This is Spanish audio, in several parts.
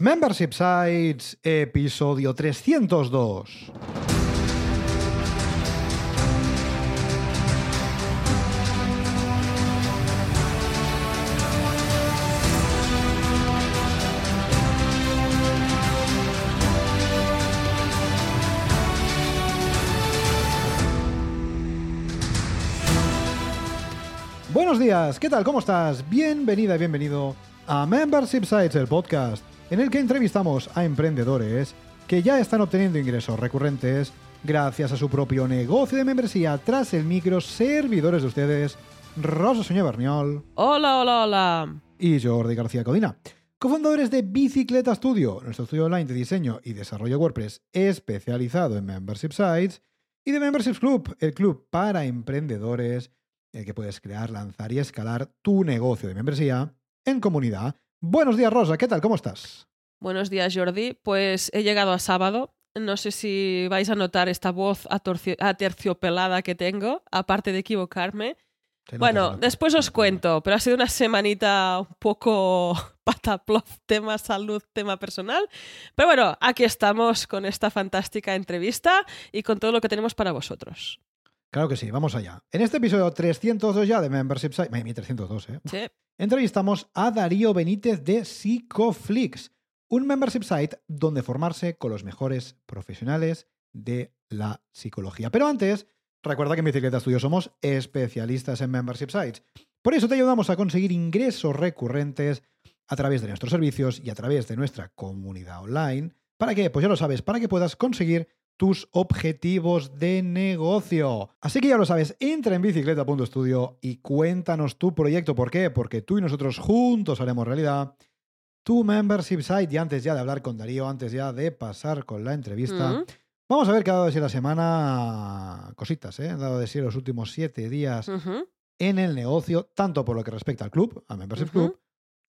Membership Sites, episodio 302. Buenos días, ¿qué tal? ¿Cómo estás? Bienvenida y bienvenido a Membership Sites, el podcast, en el que entrevistamos a emprendedores que ya están obteniendo ingresos recurrentes gracias a su propio negocio de membresía tras el micro servidores de ustedes, Rosa Soña Berniol Hola, hola, hola. y Jordi García Codina. Cofundadores de Bicicleta Studio, nuestro estudio online de diseño y desarrollo WordPress especializado en Membership Sites, y de Memberships Club, el club para emprendedores en el que puedes crear, lanzar y escalar tu negocio de membresía en comunidad. Buenos días, Rosa, ¿qué tal? ¿Cómo estás? Buenos días, Jordi. Pues he llegado a sábado. No sé si vais a notar esta voz aterciopelada que tengo, aparte de equivocarme. Nota, Bueno, después os cuento, pero ha sido una semanita un poco pataplof, tema salud, tema personal. Pero bueno, aquí estamos con esta fantástica entrevista y con todo lo que tenemos para vosotros. Claro que sí, vamos allá. En este episodio 302 ya de Membership Site, Madre mía, 302, ¿eh? Sí. entrevistamos a Darío Benítez de Psicoflix, un membership site donde formarse con los mejores profesionales de la psicología. Pero antes, recuerda que en Bicicleta Studio somos especialistas en membership sites. Por eso te ayudamos a conseguir ingresos recurrentes a través de nuestros servicios y a través de nuestra comunidad online. ¿Para qué? Pues ya lo sabes, para que puedas conseguir tus objetivos de negocio. Así que ya lo sabes, entra en bicicleta.studio y cuéntanos tu proyecto. ¿Por qué? Porque tú y nosotros juntos haremos realidad tu membership site. Y antes ya de hablar con Darío, antes ya de pasar con la entrevista, Mm. vamos a ver qué ha dado de sí la semana cositas, ¿eh? Ha dado de sí los últimos siete días en el negocio, tanto por lo que respecta al club, a Membership. Club,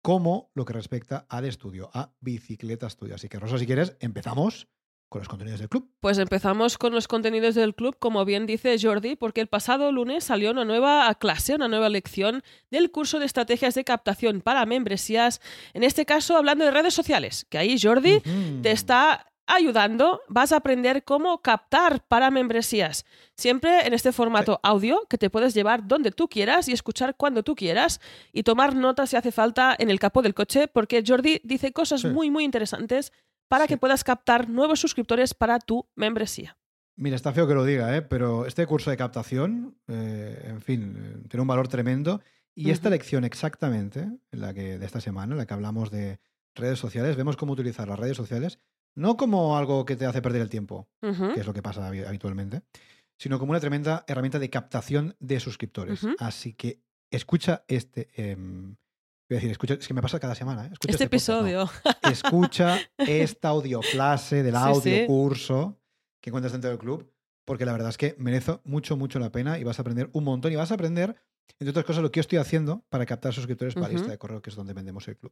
como lo que respecta al estudio, a Bicicleta Studio. Así que, Rosa, si quieres, empezamos con los contenidos del club. Pues empezamos con los contenidos del club, como bien dice Jordi, porque el pasado lunes salió una nueva clase, una nueva lección del curso de estrategias de captación para membresías, en este caso hablando de redes sociales, que ahí Jordi te está ayudando, vas a aprender cómo captar para membresías, siempre en este formato audio que te puedes llevar donde tú quieras y escuchar cuando tú quieras y tomar notas si hace falta en el capó del coche, porque Jordi dice cosas Sí. muy, muy interesantes para Sí. que puedas captar nuevos suscriptores para tu membresía. Mira, está feo que lo diga, ¿eh? pero este curso de captación, eh, en fin, eh, tiene un valor tremendo. Y esta lección exactamente, en la que, de esta semana, en la que hablamos de redes sociales, vemos cómo utilizar las redes sociales, no como algo que te hace perder el tiempo, que es lo que pasa habi- habitualmente, sino como una tremenda herramienta de captación de suscriptores. Así que escucha este... em, decir, escucha, es que me pasa cada semana. ¿eh? Escucha Este podcast, no. episodio. escucha esta audioclase del Sí, audio sí. curso que encuentras dentro del club, porque la verdad es que merece mucho, mucho la pena y vas a aprender un montón y vas a aprender, entre otras cosas, lo que yo estoy haciendo para captar suscriptores para la lista Ujú. de correo, que es donde vendemos el club.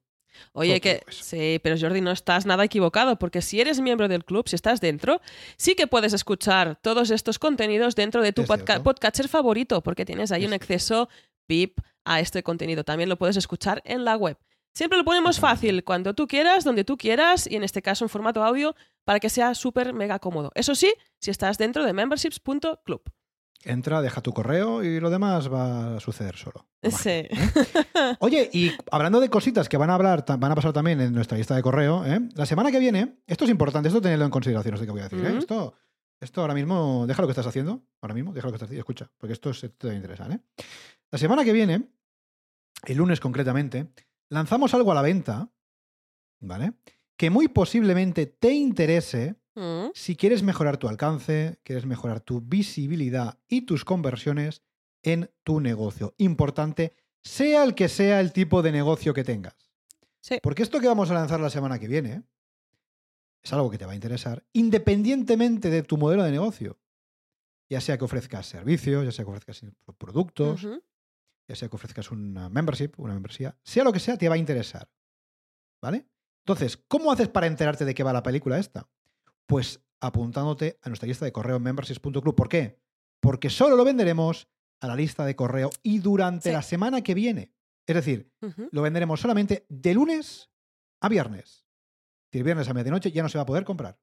Oye, que sí, pero Jordi, no estás nada equivocado, porque si eres miembro del club, si estás dentro, sí que puedes escuchar todos estos contenidos dentro de tu podca- cierto. podcatcher favorito, porque tienes ahí Es un acceso VIP a este contenido. También lo puedes escuchar en la web. Siempre lo ponemos fácil, cuando tú quieras, donde tú quieras, y en este caso en formato audio, para que sea súper mega cómodo. Eso sí, si estás dentro de memberships.club. Entra, deja tu correo y lo demás va a suceder solo. Sí. Oye, y hablando de cositas que van a hablar, van a pasar también en nuestra lista de correo, ¿eh? la semana que viene, esto es importante, esto tenedlo en consideración, esto que voy a decir. ¿eh? Esto, esto ahora mismo, deja lo que estás haciendo, ahora mismo, deja lo que estás haciendo, escucha, porque esto, es, esto te va a interesar. ¿eh? La semana que viene, el lunes concretamente, lanzamos algo a la venta, ¿vale? Que muy posiblemente te interese Mm, si quieres mejorar tu alcance, quieres mejorar tu visibilidad y tus conversiones en tu negocio. Importante, sea el que sea el tipo de negocio que tengas. Sí. Porque esto que vamos a lanzar la semana que viene es algo que te va a interesar, independientemente de tu modelo de negocio. Ya sea que ofrezcas servicios, ya sea que ofrezcas productos. Ya sea que ofrezcas una membership, una membresía, sea lo que sea, te va a interesar. ¿Vale? Entonces, ¿cómo haces para enterarte de qué va la película esta? Pues apuntándote a nuestra lista de correo memberships.club. ¿Por qué? Porque solo lo venderemos a la lista de correo y durante Sí. la semana que viene. Es decir, lo venderemos solamente de lunes a viernes. y el viernes a medianoche ya no se va a poder comprar.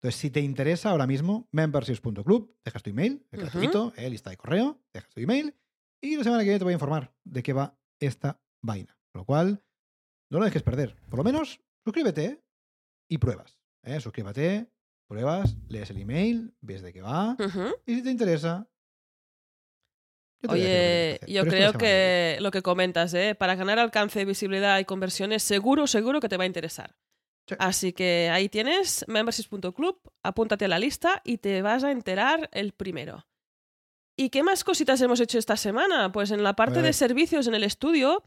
Entonces, si te interesa ahora mismo, memberships.club, dejas tu email, el Ujú. gratuito, eh, lista de correo, dejas tu email y la semana que viene te voy a informar de qué va esta vaina. Con lo cual, no lo dejes perder. Por lo menos, suscríbete ¿eh? y pruebas. ¿eh? Suscríbete, pruebas, lees el email, ves de qué va y si te interesa... yo te Oye, yo Pero creo viene. que lo que comentas, ¿eh? para ganar alcance, visibilidad y conversiones, seguro, seguro que te va a interesar. Sí. Así que ahí tienes memberships.club, apúntate a la lista y te vas a enterar el primero. ¿Y qué más cositas hemos hecho esta semana? Pues en la parte de servicios en el estudio,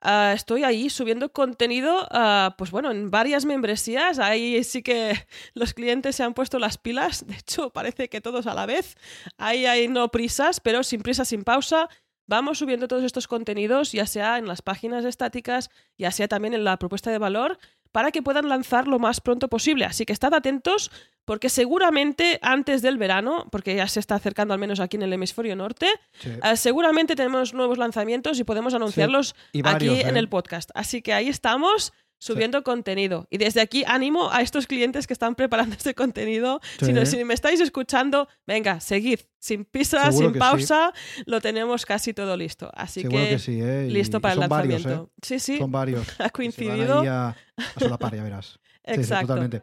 ah, estoy ahí subiendo contenido, ah, pues bueno, en varias membresías. Ahí sí que los clientes se han puesto las pilas. De hecho, parece que todos a la vez. Ahí hay no prisas, pero sin prisa, sin pausa. Vamos subiendo todos estos contenidos, ya sea en las páginas estáticas, ya sea también en la propuesta de valor, para que puedan lanzar lo más pronto posible. Así que estad atentos porque seguramente antes del verano, porque ya se está acercando al menos aquí en el hemisferio norte, Sí. eh, seguramente tenemos nuevos lanzamientos y podemos anunciarlos Y varios, aquí en ¿eh? el podcast. Así que ahí estamos subiendo contenido. Y desde aquí animo a estos clientes que están preparando este contenido. Si, no- Sí. si me estáis escuchando, venga, seguid. Sin Seguro sin pausa, lo tenemos casi todo listo. Así Seguro que, que, sí, ¿eh? Y- listo para el varios, lanzamiento. ¿eh? Sí, sí, Son varios. ha Se van coincidido. ahí a, a solapar, ya verás. Sí, sí, Exacto. totalmente.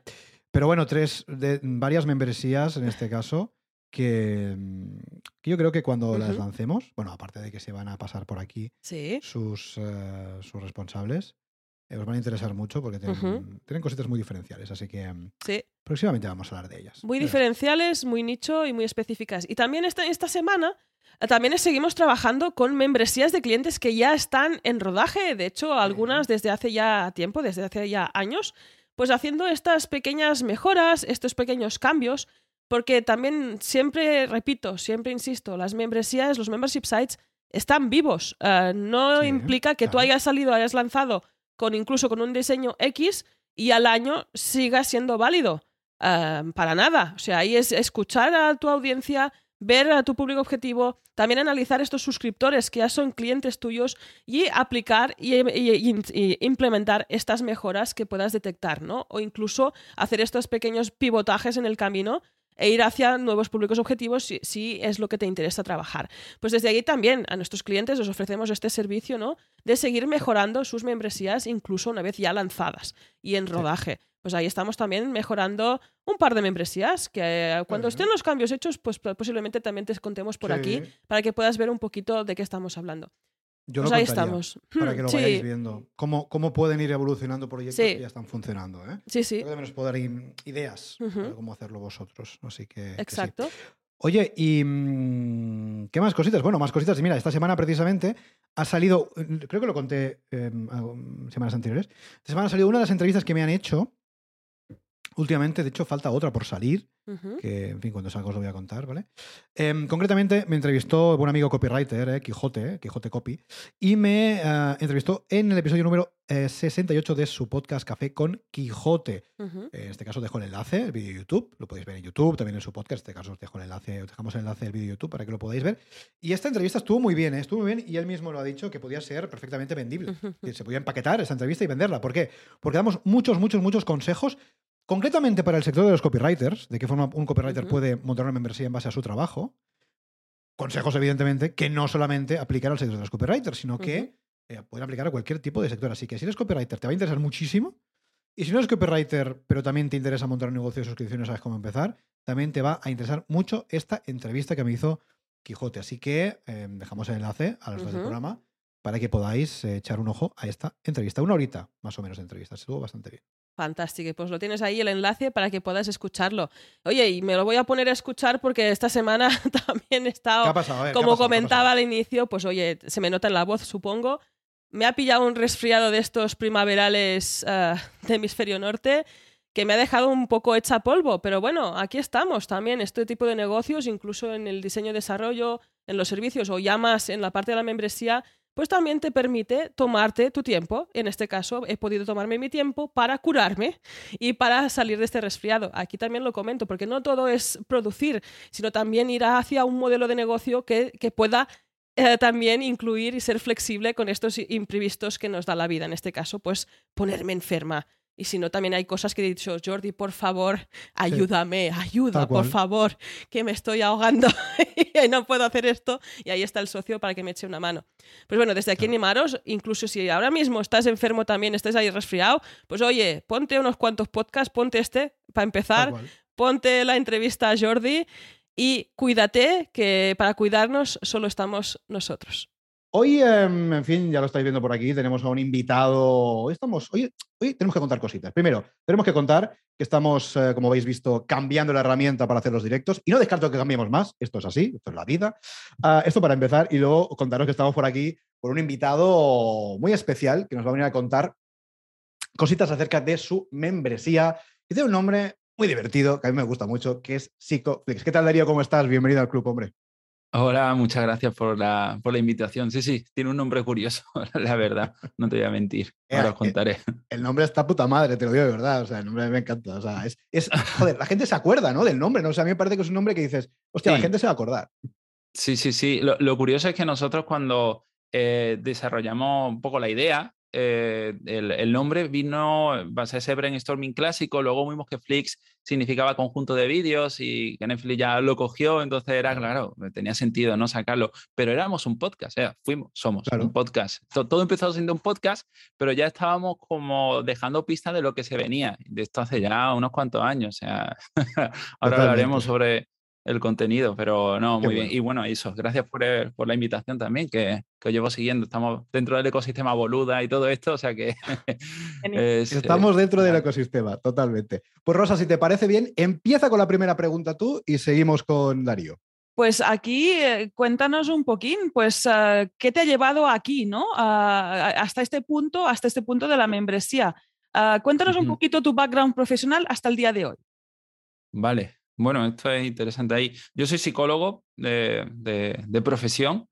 Pero bueno, tres, de, varias membresías en este caso, que, mm, que yo creo que cuando las lancemos, bueno, aparte de que se van a pasar por aquí Sí. sus, eh, sus responsables, os van a interesar mucho porque tienen, cositas muy diferenciales, así que Sí, próximamente vamos a hablar de ellas. muy diferenciales, muy nicho y muy específicas. Y también esta, esta semana eh, también seguimos trabajando con membresías de clientes que ya están en rodaje, de hecho algunas desde hace ya tiempo, desde hace ya años, pues haciendo estas pequeñas mejoras, estos pequeños cambios, porque también siempre, repito, siempre insisto, las membresías, los membership sites están vivos. Eh, no Sí, implica que tú hayas salido, hayas lanzado con incluso con un diseño X y al año siga siendo válido. Ah, para nada. O sea, ahí es escuchar a tu audiencia, ver a tu público objetivo, también analizar estos suscriptores que ya son clientes tuyos y aplicar y- y implementar estas mejoras que puedas detectar, ¿no? O incluso hacer estos pequeños pivotajes en el camino e ir hacia nuevos públicos objetivos si, si es lo que te interesa trabajar. Pues desde ahí también a nuestros clientes les ofrecemos este servicio, ¿no? De seguir mejorando sus membresías incluso una vez ya lanzadas y en rodaje. Pues ahí estamos también mejorando un par de membresías que eh, cuando estén los cambios hechos, pues po- posiblemente también te contemos por Sí, aquí para que puedas ver un poquito de qué estamos hablando. Yo Pues lo ahí estamos. Para que lo Sí. vayáis viendo. Cómo, cómo pueden ir evolucionando proyectos Sí. que ya están funcionando. ¿eh? Sí, sí, Creo que también os puedo dar in- ideas de cómo hacerlo vosotros. Así que. que sí. exacto. Oye, ¿y mm, qué más cositas? Bueno, más cositas. Mira, esta semana precisamente ha salido, eh, creo que lo conté eh, algo- semanas anteriores, esta semana ha salido una de las entrevistas que me han hecho últimamente. De hecho, falta otra por salir, Ujú. que, en fin, cuando salga os lo voy a contar, ¿vale? Em, concretamente, me entrevistó un amigo copywriter, eh, Quijote, eh, Quijote Copy, y me eh, entrevistó en el episodio número eh, 68 de su podcast Café con Quijote. Ujú. En este caso dejo el enlace, el vídeo de YouTube, lo podéis ver en YouTube, también en su podcast, en este caso os dejo el enlace, os dejamos el enlace del vídeo de YouTube para que lo podáis ver. Y esta entrevista estuvo muy bien, ¿eh? estuvo muy bien y él mismo lo ha dicho que podía ser perfectamente vendible. Ujú. Que se podía empaquetar esta entrevista y venderla. ¿Por qué? Porque damos muchos, muchos, muchos consejos, concretamente para el sector de los copywriters, de qué forma un copywriter puede montar una membresía en base a su trabajo. Consejos, evidentemente, que no solamente aplicar al sector de los copywriters, sino que eh, pueden aplicar a cualquier tipo de sector. Así que si eres copywriter, te va a interesar muchísimo. Y si no eres copywriter, pero también te interesa montar un negocio de suscripciones, sabes cómo empezar, también te va a interesar mucho esta entrevista que me hizo Quijote. Así que eh, dejamos el enlace a los dos del programa para que podáis eh, echar un ojo a esta entrevista. Una horita más o menos de entrevista. Estuvo bastante bien. Fantástico, pues lo tienes ahí el enlace para que puedas escucharlo. Oye, y me lo voy a poner a escuchar porque esta semana también he estado ¿Qué ha pasado? Ver, ¿qué ha como comentaba al inicio, pues oye, se me nota en la voz, supongo. Me ha pillado un resfriado de estos primaverales eh, de hemisferio norte que me ha dejado un poco hecha polvo, pero bueno, aquí estamos también, este tipo de negocios, incluso en el diseño y desarrollo, en los servicios o ya más en la parte de la membresía, pues también te permite tomarte tu tiempo. En este caso, he podido tomarme mi tiempo para curarme y para salir de este resfriado. Aquí también lo comento, porque no todo es producir, sino también ir hacia un modelo de negocio que, que pueda eh, también incluir y ser flexible con estos imprevistos que nos da la vida. En este caso, pues ponerme enferma. Y si no, también hay cosas que he dicho, Jordi, por favor, ayúdame, ayuda, por favor, que me estoy ahogando y no puedo hacer esto. Y ahí está el socio para que me eche una mano. Pues bueno, desde aquí animaros, incluso si ahora mismo estás enfermo también, estés ahí resfriado, pues oye, ponte unos cuantos podcasts, ponte este para empezar, ponte la entrevista a Jordi y cuídate, que para cuidarnos solo estamos nosotros. Hoy, em, en fin, ya lo estáis viendo por aquí, tenemos a un invitado. Hoy estamos, hoy, tenemos que contar cositas. Primero, tenemos que contar que estamos, eh, como habéis visto, cambiando la herramienta para hacer los directos. Y no descarto que cambiemos más, esto es así, esto es la vida. Ah, esto para empezar, y luego contaros que estamos por aquí por un invitado muy especial que nos va a venir a contar cositas acerca de su membresía. Y tiene un nombre muy divertido, que a mí me gusta mucho, que es PsicoFlix. ¿Qué tal, Darío? ¿Cómo estás? Bienvenido al club, hombre. Hola, muchas gracias por la, por la invitación. Sí, sí, tiene un nombre curioso, la verdad, no te voy a mentir. Ahora os contaré. El nombre está puta madre, te lo digo de verdad. O sea, el nombre me encanta. O sea, es, es joder, la gente se acuerda, ¿no? Del nombre, ¿no? O sea, a mí me parece que es un nombre que dices, hostia, la gente se va a acordar. Sí, sí, sí. Lo, curioso es que nosotros cuando eh, desarrollamos un poco la idea, eh, el, nombre vino base a ese brainstorming clásico, luego vimos que Flix significaba conjunto de vídeos y que Netflix ya lo cogió, entonces era claro, tenía sentido no sacarlo, pero éramos un podcast, ¿eh? fuimos, somos un podcast. Todo, empezó siendo un podcast, pero ya estábamos como dejando pistas de lo que se venía, de esto hace ya unos cuantos años, o sea, ahora hablaremos sobre el contenido, pero no, muy bien. Y bueno, eso, gracias por, por la invitación también, que, que, os llevo siguiendo. Estamos dentro del ecosistema Boluda y todo esto, o sea que... Estamos dentro del ecosistema, totalmente. Pues Rosa, si te parece bien, empieza con la primera pregunta tú y seguimos con Darío. Pues aquí eh, cuéntanos un poquín, pues, ah, ¿qué te ha llevado aquí, ¿no? hasta este punto, hasta este punto de la membresía. Ah, cuéntanos un poquito tu background profesional hasta el día de hoy. Vale, bueno, esto es interesante ahí. Yo soy psicólogo de, de, profesión.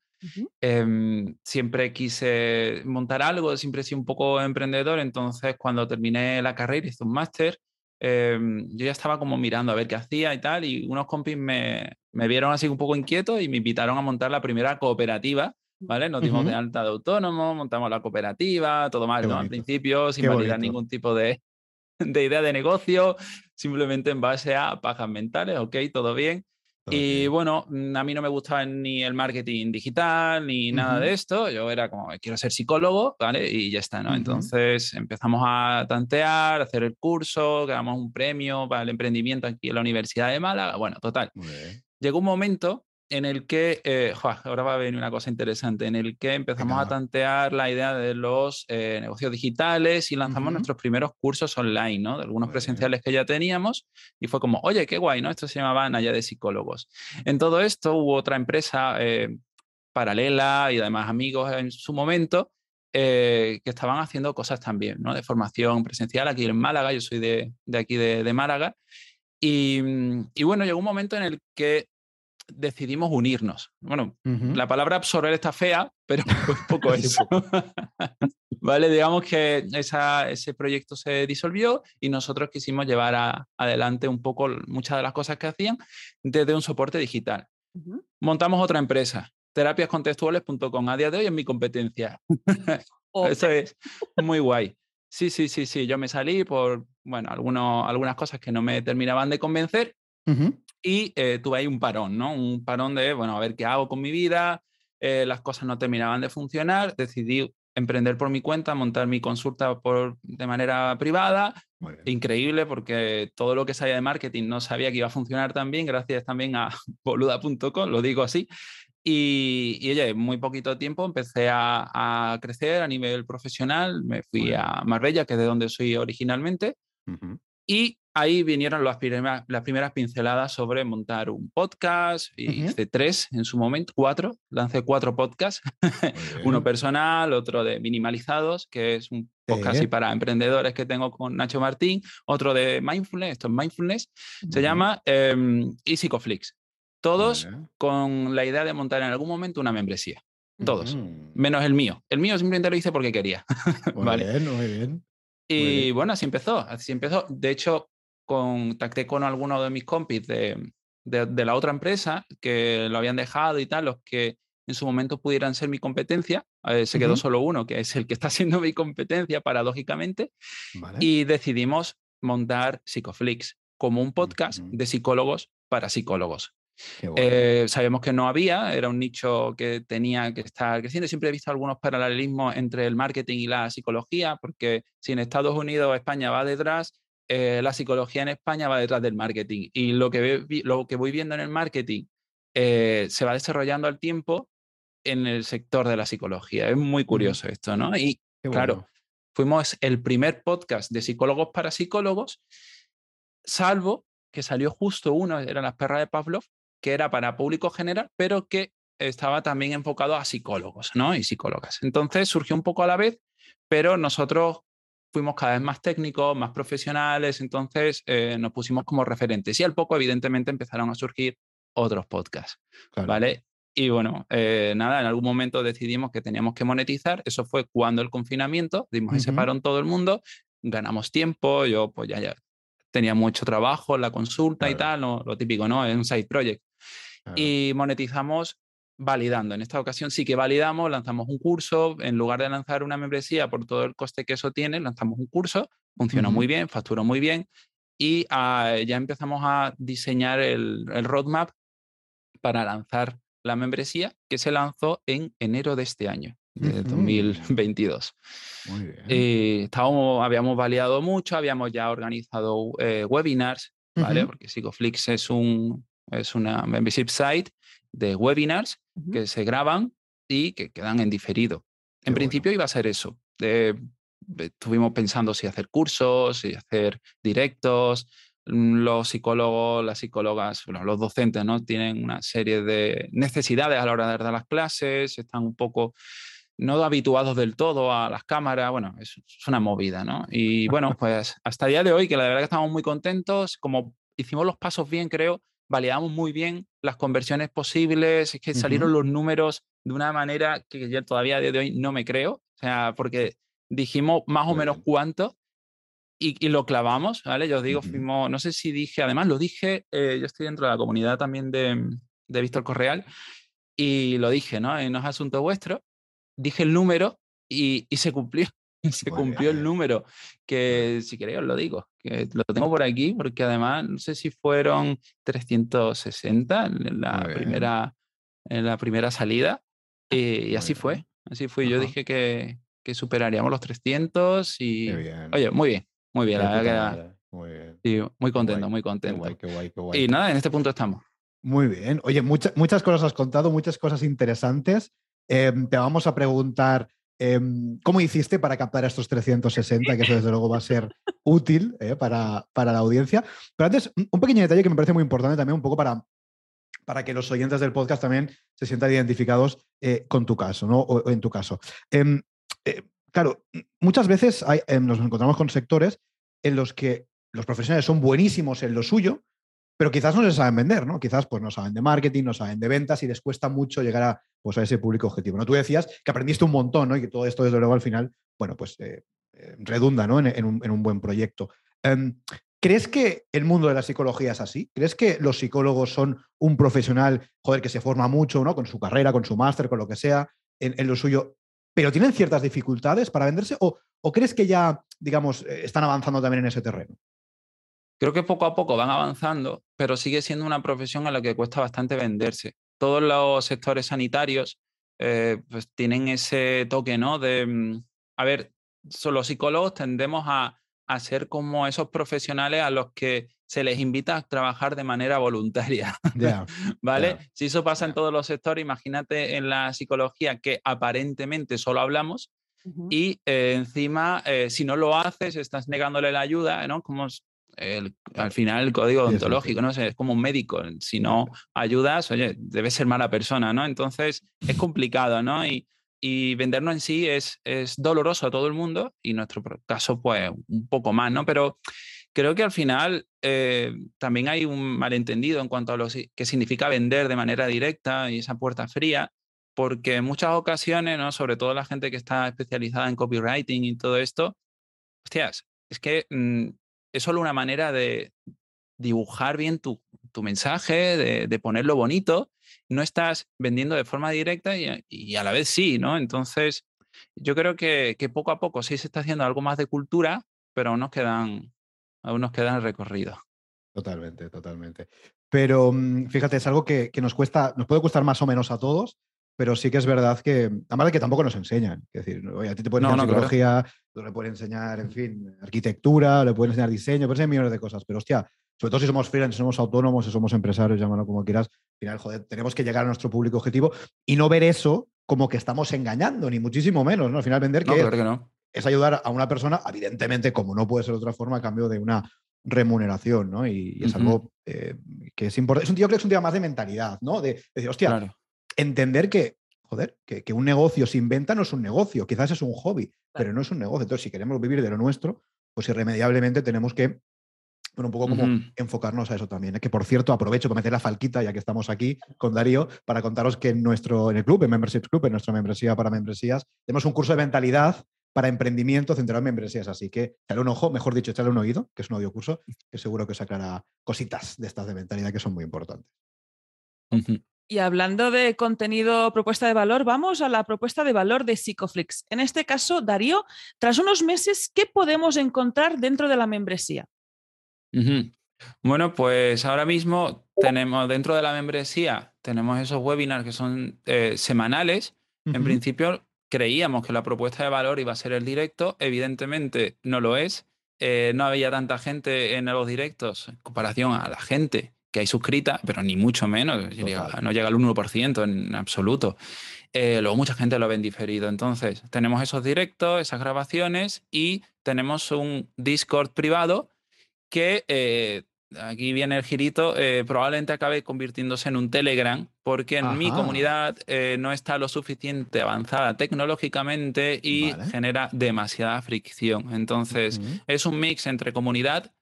Em, siempre quise montar algo, siempre he sido un poco emprendedor, entonces cuando terminé la carrera hice un máster, em, yo ya estaba como mirando a ver qué hacía y tal, y unos compis me, me, vieron así un poco inquieto y me invitaron a montar la primera cooperativa, ¿vale? Nos dimos de alta de autónomo, montamos la cooperativa, todo mal, ¿no? Al principio, sin validar ningún tipo de, de idea de negocio, simplemente en base a pajas mentales, ok, todo bien. Y bueno, mm, a mí no me gustaba ni el marketing digital ni nada de esto. Yo era como, quiero ser psicólogo, ¿vale? Y ya está, ¿no? Entonces empezamos a tantear, a hacer el curso, ganamos un premio para el emprendimiento aquí en la Universidad de Málaga. Bueno, total. Llegó un momento en el que, eh, ahora va a venir una cosa interesante, en el que empezamos a tantear la idea de los eh, negocios digitales y lanzamos nuestros primeros cursos online, ¿no? De algunos presenciales que ya teníamos y fue como, oye, qué guay, ¿no? Esto se llamaba Naya de Psicólogos. En todo esto hubo otra empresa eh, paralela y además amigos en su momento que estaban haciendo cosas también, ¿no? De formación presencial aquí en Málaga, yo soy de, de aquí de, Málaga. Y, y, bueno, llegó un momento en el que decidimos unirnos. Bueno, la palabra absorber está fea, pero un poco eso. vale, digamos que ese proyecto se disolvió y nosotros quisimos llevar adelante un poco muchas de las cosas que hacían desde un soporte digital. Montamos otra empresa, terapiascontextuales.com. A día de hoy es mi competencia. Eso es muy guay. Sí, sí, sí, sí. Yo me salí por, bueno, algunos, algunas cosas que no me terminaban de convencer y eh, tuve ahí un parón, ¿no? Un parón de, bueno, a ver qué hago con mi vida, eh, las cosas no terminaban de funcionar, decidí emprender por mi cuenta, montar mi consulta por, de manera privada. Increíble porque todo lo que sabía de marketing no sabía que iba a funcionar tan bien, gracias también a boluda.com, lo digo así. Y, y oye, muy poquito tiempo empecé a, a, crecer a nivel profesional, me fui a Marbella, que es de donde soy originalmente, y ahí vinieron las primeras, las primeras pinceladas sobre montar un podcast. Y Hice tres en su momento, cuatro. Lancé cuatro podcasts. Uno personal, otro de minimalizados, que es un podcast así para emprendedores que tengo con Nacho Martín. Otro de mindfulness, esto es mindfulness. Se llama eh, EasyCoflix. Todos con la idea de montar en algún momento una membresía. Todos. Menos el mío. El mío simplemente lo hice porque quería. Muy bien, muy bien. Y bueno, así empezó, así empezó. De hecho, contacté con algunos de mis compis de, de, la otra empresa que lo habían dejado y tal, los que en su momento pudieran ser mi competencia. eh, se quedó solo uno, que es el que está siendo mi competencia, paradójicamente, y decidimos montar Psicoflix como un podcast de psicólogos para psicólogos. Eh, sabemos que no había, era un nicho que tenía que estar creciendo. Siempre he visto algunos paralelismos entre el marketing y la psicología, porque si en Estados Unidos España va detrás, eh, la psicología en España va detrás del marketing. Y lo que, lo que voy viendo en el marketing eh, se va desarrollando al tiempo en el sector de la psicología. Es muy curioso esto, ¿no? Y claro, fuimos el primer podcast de psicólogos para psicólogos, salvo que salió justo uno, era las perras de Pavlov, que era para público general, pero que estaba también enfocado a psicólogos ¿no? y psicólogas. Entonces surgió un poco a la vez, pero nosotros fuimos cada vez más técnicos, más profesionales, entonces eh, nos pusimos como referentes. Y al poco evidentemente empezaron a surgir otros podcasts, ¿vale? Y bueno, eh, nada, en algún momento decidimos que teníamos que monetizar, eso fue cuando el confinamiento, dimos ese parón todo el mundo, ganamos tiempo, yo pues ya, ya tenía mucho trabajo, la consulta y tal, lo típico, ¿no? Es un side project. Y monetizamos validando. En esta ocasión sí que validamos, lanzamos un curso, en lugar de lanzar una membresía por todo el coste que eso tiene, lanzamos un curso, funcionó muy bien, facturó muy bien y ah, ya empezamos a diseñar el, roadmap para lanzar la membresía que se lanzó en enero de este año, de 2022. Muy bien. Eh, estábamos, habíamos validado mucho, habíamos ya organizado eh, webinars, ¿vale? Porque Psicoflix es un, es una membership site de webinars que se graban y que quedan en diferido. en principio iba a ser eso. estuvimos pensando si hacer cursos, si hacer directos. Mm, los psicólogos, las psicólogas, los docentes, ¿no? Tienen una serie de necesidades a la hora de dar las clases, están un poco no habituados del todo a las cámaras, bueno, es, es una movida, ¿no? Y bueno, pues hasta el día de hoy, que la verdad que estamos muy contentos, como hicimos los pasos bien, creo, validamos muy bien las conversiones posibles, es que salieron los números de una manera que yo todavía de hoy no me creo, o sea, porque dijimos más o menos cuánto y, lo clavamos, ¿vale? Yo os digo, fuimos, no sé si dije, además lo dije, eh, yo estoy dentro de la comunidad también de, de Víctor Correal y lo dije, ¿no? En los asuntos vuestros, dije el número y, y se cumplió. se cumplió el número, que si queréis os lo digo, que lo tengo por aquí, porque además no sé si fueron 360 en la, primera, en la primera salida, y, así fue, así fue. Yo dije que, que, superaríamos los 300 y... Oye, muy bien, muy bien, la verdad muy, muy contento, muy contento. Y nada, en este punto estamos. Muy bien. Oye, muchas muchas cosas has contado, muchas cosas interesantes. Em, te vamos a preguntar Em, ¿Cómo hiciste para captar estos 360? Que eso desde luego va a ser útil eh, para, la audiencia. Pero antes, un pequeño detalle que me parece muy importante también, un poco para, para que los oyentes del podcast también se sientan identificados eh, con tu caso, ¿no? O, en tu caso. Em, eh, claro, muchas veces em, nos encontramos con sectores en los que los profesionales son buenísimos en lo suyo, pero quizás no se saben vender, ¿no? Quizás pues no saben de marketing, no saben de ventas y les cuesta mucho llegar a, pues, a ese público objetivo. ¿no? Tú decías que aprendiste un montón, ¿no? Y que todo esto, desde luego, al final, bueno, pues eh, eh, redunda, ¿no? En, un, buen proyecto. Em, ¿Crees que el mundo de la psicología es así? ¿Crees que los psicólogos son un profesional, joder, que se forma mucho, ¿no? Con su carrera, con su máster, con lo que sea, en, lo suyo, pero tienen ciertas dificultades para venderse? ¿O, ¿O crees que ya, digamos, eh, están avanzando también en ese terreno? Creo que poco a poco van avanzando, pero sigue siendo una profesión a la que cuesta bastante venderse. Todos los sectores sanitarios eh, pues tienen ese toque, ¿no? De, mm, a ver, los psicólogos tendemos a, ser como esos profesionales a los que se les invita a trabajar de manera voluntaria. ¿Vale? Si eso pasa en todos los sectores, imagínate en la psicología que aparentemente solo hablamos y eh, encima, eh, si no lo haces, estás negándole la ayuda, ¿no? Como al final el código ontológico, ¿no? sé, es como un médico. Si no ayudas, oye, debes ser mala persona, ¿no? Entonces es complicado, ¿no? Y, y vendernos en sí es, es doloroso a todo el mundo y en nuestro caso, pues un poco más, ¿no? Pero creo que al final eh, también hay un malentendido en cuanto a lo que significa vender de manera directa y esa puerta fría, porque en muchas ocasiones, ¿no? Sobre todo la gente que está especializada en copywriting y todo esto, hostias, es que mm, es solo una manera de dibujar bien tu, tu mensaje, de, ponerlo bonito, no estás vendiendo de forma directa y, a la vez sí, ¿no? Entonces, yo creo que, poco a poco sí se está haciendo algo más de cultura, pero aún nos quedan, aún nos quedan recorrido. Totalmente, totalmente. Pero mm, fíjate, es algo que, nos cuesta, nos puede costar más o menos a todos, pero sí que es verdad que, además de que tampoco nos enseñan. Es decir, oye, a ti te pueden enseñar psicología, le pueden enseñar, en fin, arquitectura, le pueden enseñar diseño, pueden enseñar millones de cosas, pero hostia, sobre todo si somos freelance, somos autónomos, si somos empresarios, llámalo como quieras, al final, joder, tenemos que llegar a nuestro público objetivo y no ver eso como que estamos engañando, ni muchísimo menos, ¿no? Al final vender que, es, ayudar a una persona, evidentemente, como no puede ser de otra forma, a cambio de una remuneración, ¿no? Y, es algo eh, que es importante. Es un tío que es un tema más de mentalidad, ¿no? De, decir, hostia, entender que, joder, que, un negocio sin venta no es un negocio, quizás es un hobby, pero no es un negocio. Entonces, si queremos vivir de lo nuestro, pues irremediablemente tenemos que bueno, un poco como enfocarnos a eso también. ¿eh? Que por cierto, aprovecho para meter la falquita, ya que estamos aquí con Darío, para contaros que en nuestro, en el club, en Membership Club, en nuestra membresía para membresías, tenemos un curso de mentalidad para emprendimiento centrado en membresías. Así que echale un ojo, mejor dicho, echarle un oído, que es un audio curso, que seguro que os aclara cositas de estas de mentalidad que son muy importantes. Y hablando de contenido, propuesta de valor, vamos a la propuesta de valor de Psicoflix. En este caso, Darío, tras unos meses, ¿qué podemos encontrar dentro de la membresía? Bueno, pues ahora mismo tenemos dentro de la membresía, tenemos esos webinars que son eh, semanales. En principio, creíamos que la propuesta de valor iba a ser el directo, evidentemente no lo es. Eh, no había tanta gente en los directos en comparación a la gente que hay suscrita, pero ni mucho menos, no llega al 1% en absoluto. Eh, luego mucha gente lo ven diferido. Entonces, tenemos esos directos, esas grabaciones y tenemos un Discord privado que eh, aquí viene el girito, eh, probablemente acabe convirtiéndose en un Telegram, porque en mi comunidad eh, no está lo suficiente avanzada tecnológicamente y genera demasiada fricción. Entonces, es un mix entre comunidad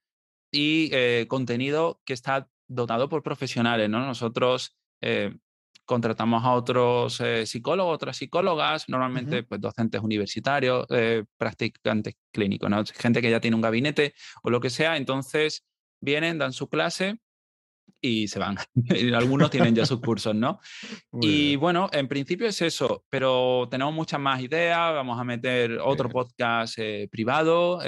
y eh, contenido que está dotado por profesionales, ¿no? Nosotros contratamos a otros psicólogos, otras psicólogas, normalmente pues, docentes universitarios, practicantes clínicos, ¿no? gente que ya tiene un gabinete o lo que sea. Entonces, vienen, dan su clase y se van. Algunos tienen ya sus cursos, ¿no? y bueno, en principio es eso, pero tenemos muchas más ideas. Vamos a meter otro podcast eh, privado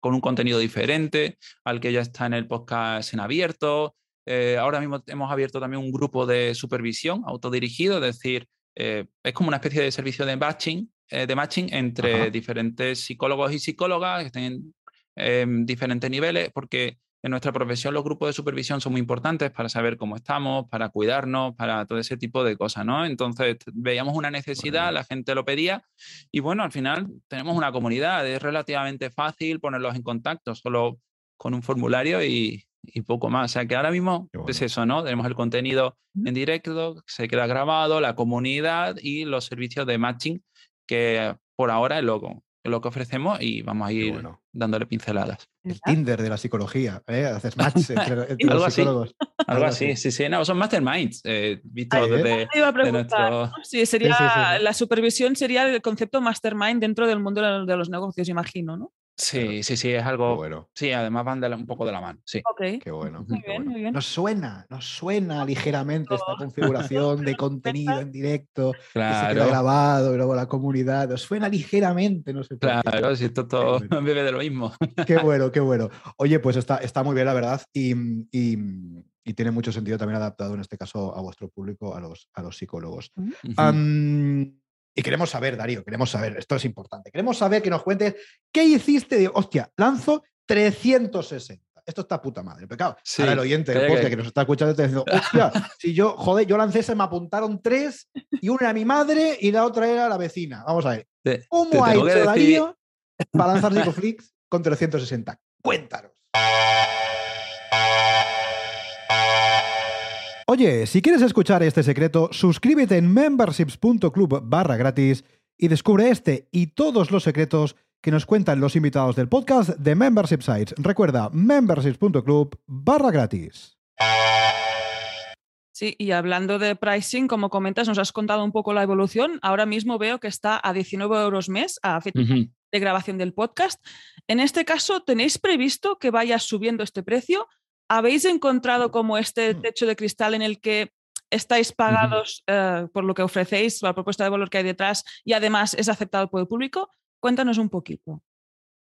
con un contenido diferente al que ya está en el podcast en abierto. Eh, ahora mismo hemos abierto también un grupo de supervisión autodirigido, es decir, eh, es como una especie de servicio de matching, de matching entre diferentes psicólogos y psicólogas que estén en diferentes niveles, porque en nuestra profesión los grupos de supervisión son muy importantes para saber cómo estamos, para cuidarnos, para todo ese tipo de cosas, ¿no? Entonces veíamos una necesidad, la gente lo pedía y bueno, al final tenemos una comunidad, es relativamente fácil ponerlos en contacto, solo con un formulario y, poco más. O sea que ahora mismo es eso, ¿no? Tenemos el contenido en directo, se queda grabado, la comunidad y los servicios de matching que por ahora es lo, lo que ofrecemos y vamos a ir dándole pinceladas. El Tinder de la psicología, ¿eh? Haces match entre, los psicólogos. Algo así, sí, sí. No, son masterminds, eh, visto desde, nuestro... Sí, sería, la supervisión sería el concepto mastermind dentro del mundo de los negocios, imagino, ¿no? Sí, sí, sí, es algo. Bueno. Sí, además van un poco de la mano. Sí. Qué bueno. Muy bien, muy bien. Nos suena, nos suena ligeramente esta configuración de contenido en directo, claro. que se queda grabado, y luego la comunidad. Nos suena ligeramente, no sé. Claro, si esto todo bebe de lo mismo. Qué bueno, qué bueno. Oye, pues está, está muy bien, la verdad, y, y, y, tiene mucho sentido también adaptado en este caso a vuestro público, a los, a los psicólogos. Y queremos saber, Darío, queremos saber, esto es importante, queremos saber que nos cuentes qué hiciste de, hostia, lanzo 360. Esto está puta madre. Pecado. Sí, Ahora el oyente que... nos está escuchando está diciendo, hostia, si yo, joder, yo lancé ese, me apuntaron tres y una era mi madre y la otra era la vecina. Vamos a ver. ¿Cómo ha hecho Darío para lanzar Psicoflix con 360? Cuéntanos. Oye, si quieres escuchar este secreto, suscríbete en memberships.club barra gratis y descubre este y todos los secretos que nos cuentan los invitados del podcast de Membership Sites. Recuerda, memberships.club barra gratis. Sí, y hablando de pricing, como comentas, nos has contado un poco la evolución. Ahora mismo veo que está a 19 euros mes a fecha de grabación del podcast. En este caso, ¿tenéis previsto que vaya subiendo este precio? ¿Habéis encontrado como este mm. techo de cristal en el que estáis pagados eh, por lo que ofrecéis, la propuesta de valor que hay detrás y además es aceptado por el público? Cuéntanos un poquito.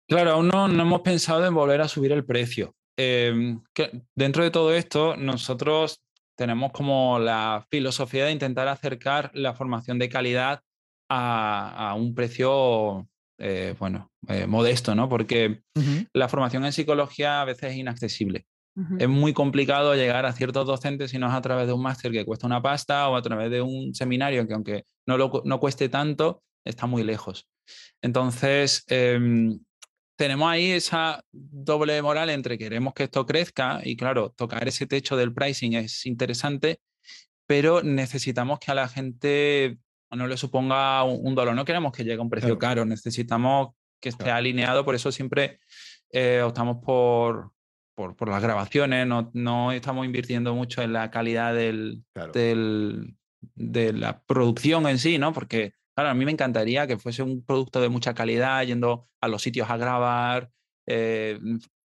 Claro, aún no, hemos pensado en volver a subir el precio. Em, dentro de todo esto, nosotros tenemos como la filosofía de intentar acercar la formación de calidad a, un precio, eh, bueno, eh, modesto, ¿no? Porque la formación en psicología a veces es inaccesible. Es muy complicado llegar a ciertos docentes si no es a través de un máster que cuesta una pasta o a través de un seminario que aunque no, lo, no cueste tanto, está muy lejos. Entonces, em, tenemos ahí esa doble moral entre queremos que esto crezca y claro, tocar ese techo del pricing es interesante, pero necesitamos que a la gente no le suponga un, dolor. No queremos que llegue a un precio caro, necesitamos que esté alineado, por eso siempre eh, optamos por, por, las grabaciones, no, estamos invirtiendo mucho en la calidad del, de la producción en sí, ¿no? Porque Claro, a mí me encantaría que fuese un producto de mucha calidad, yendo a los sitios a grabar, eh,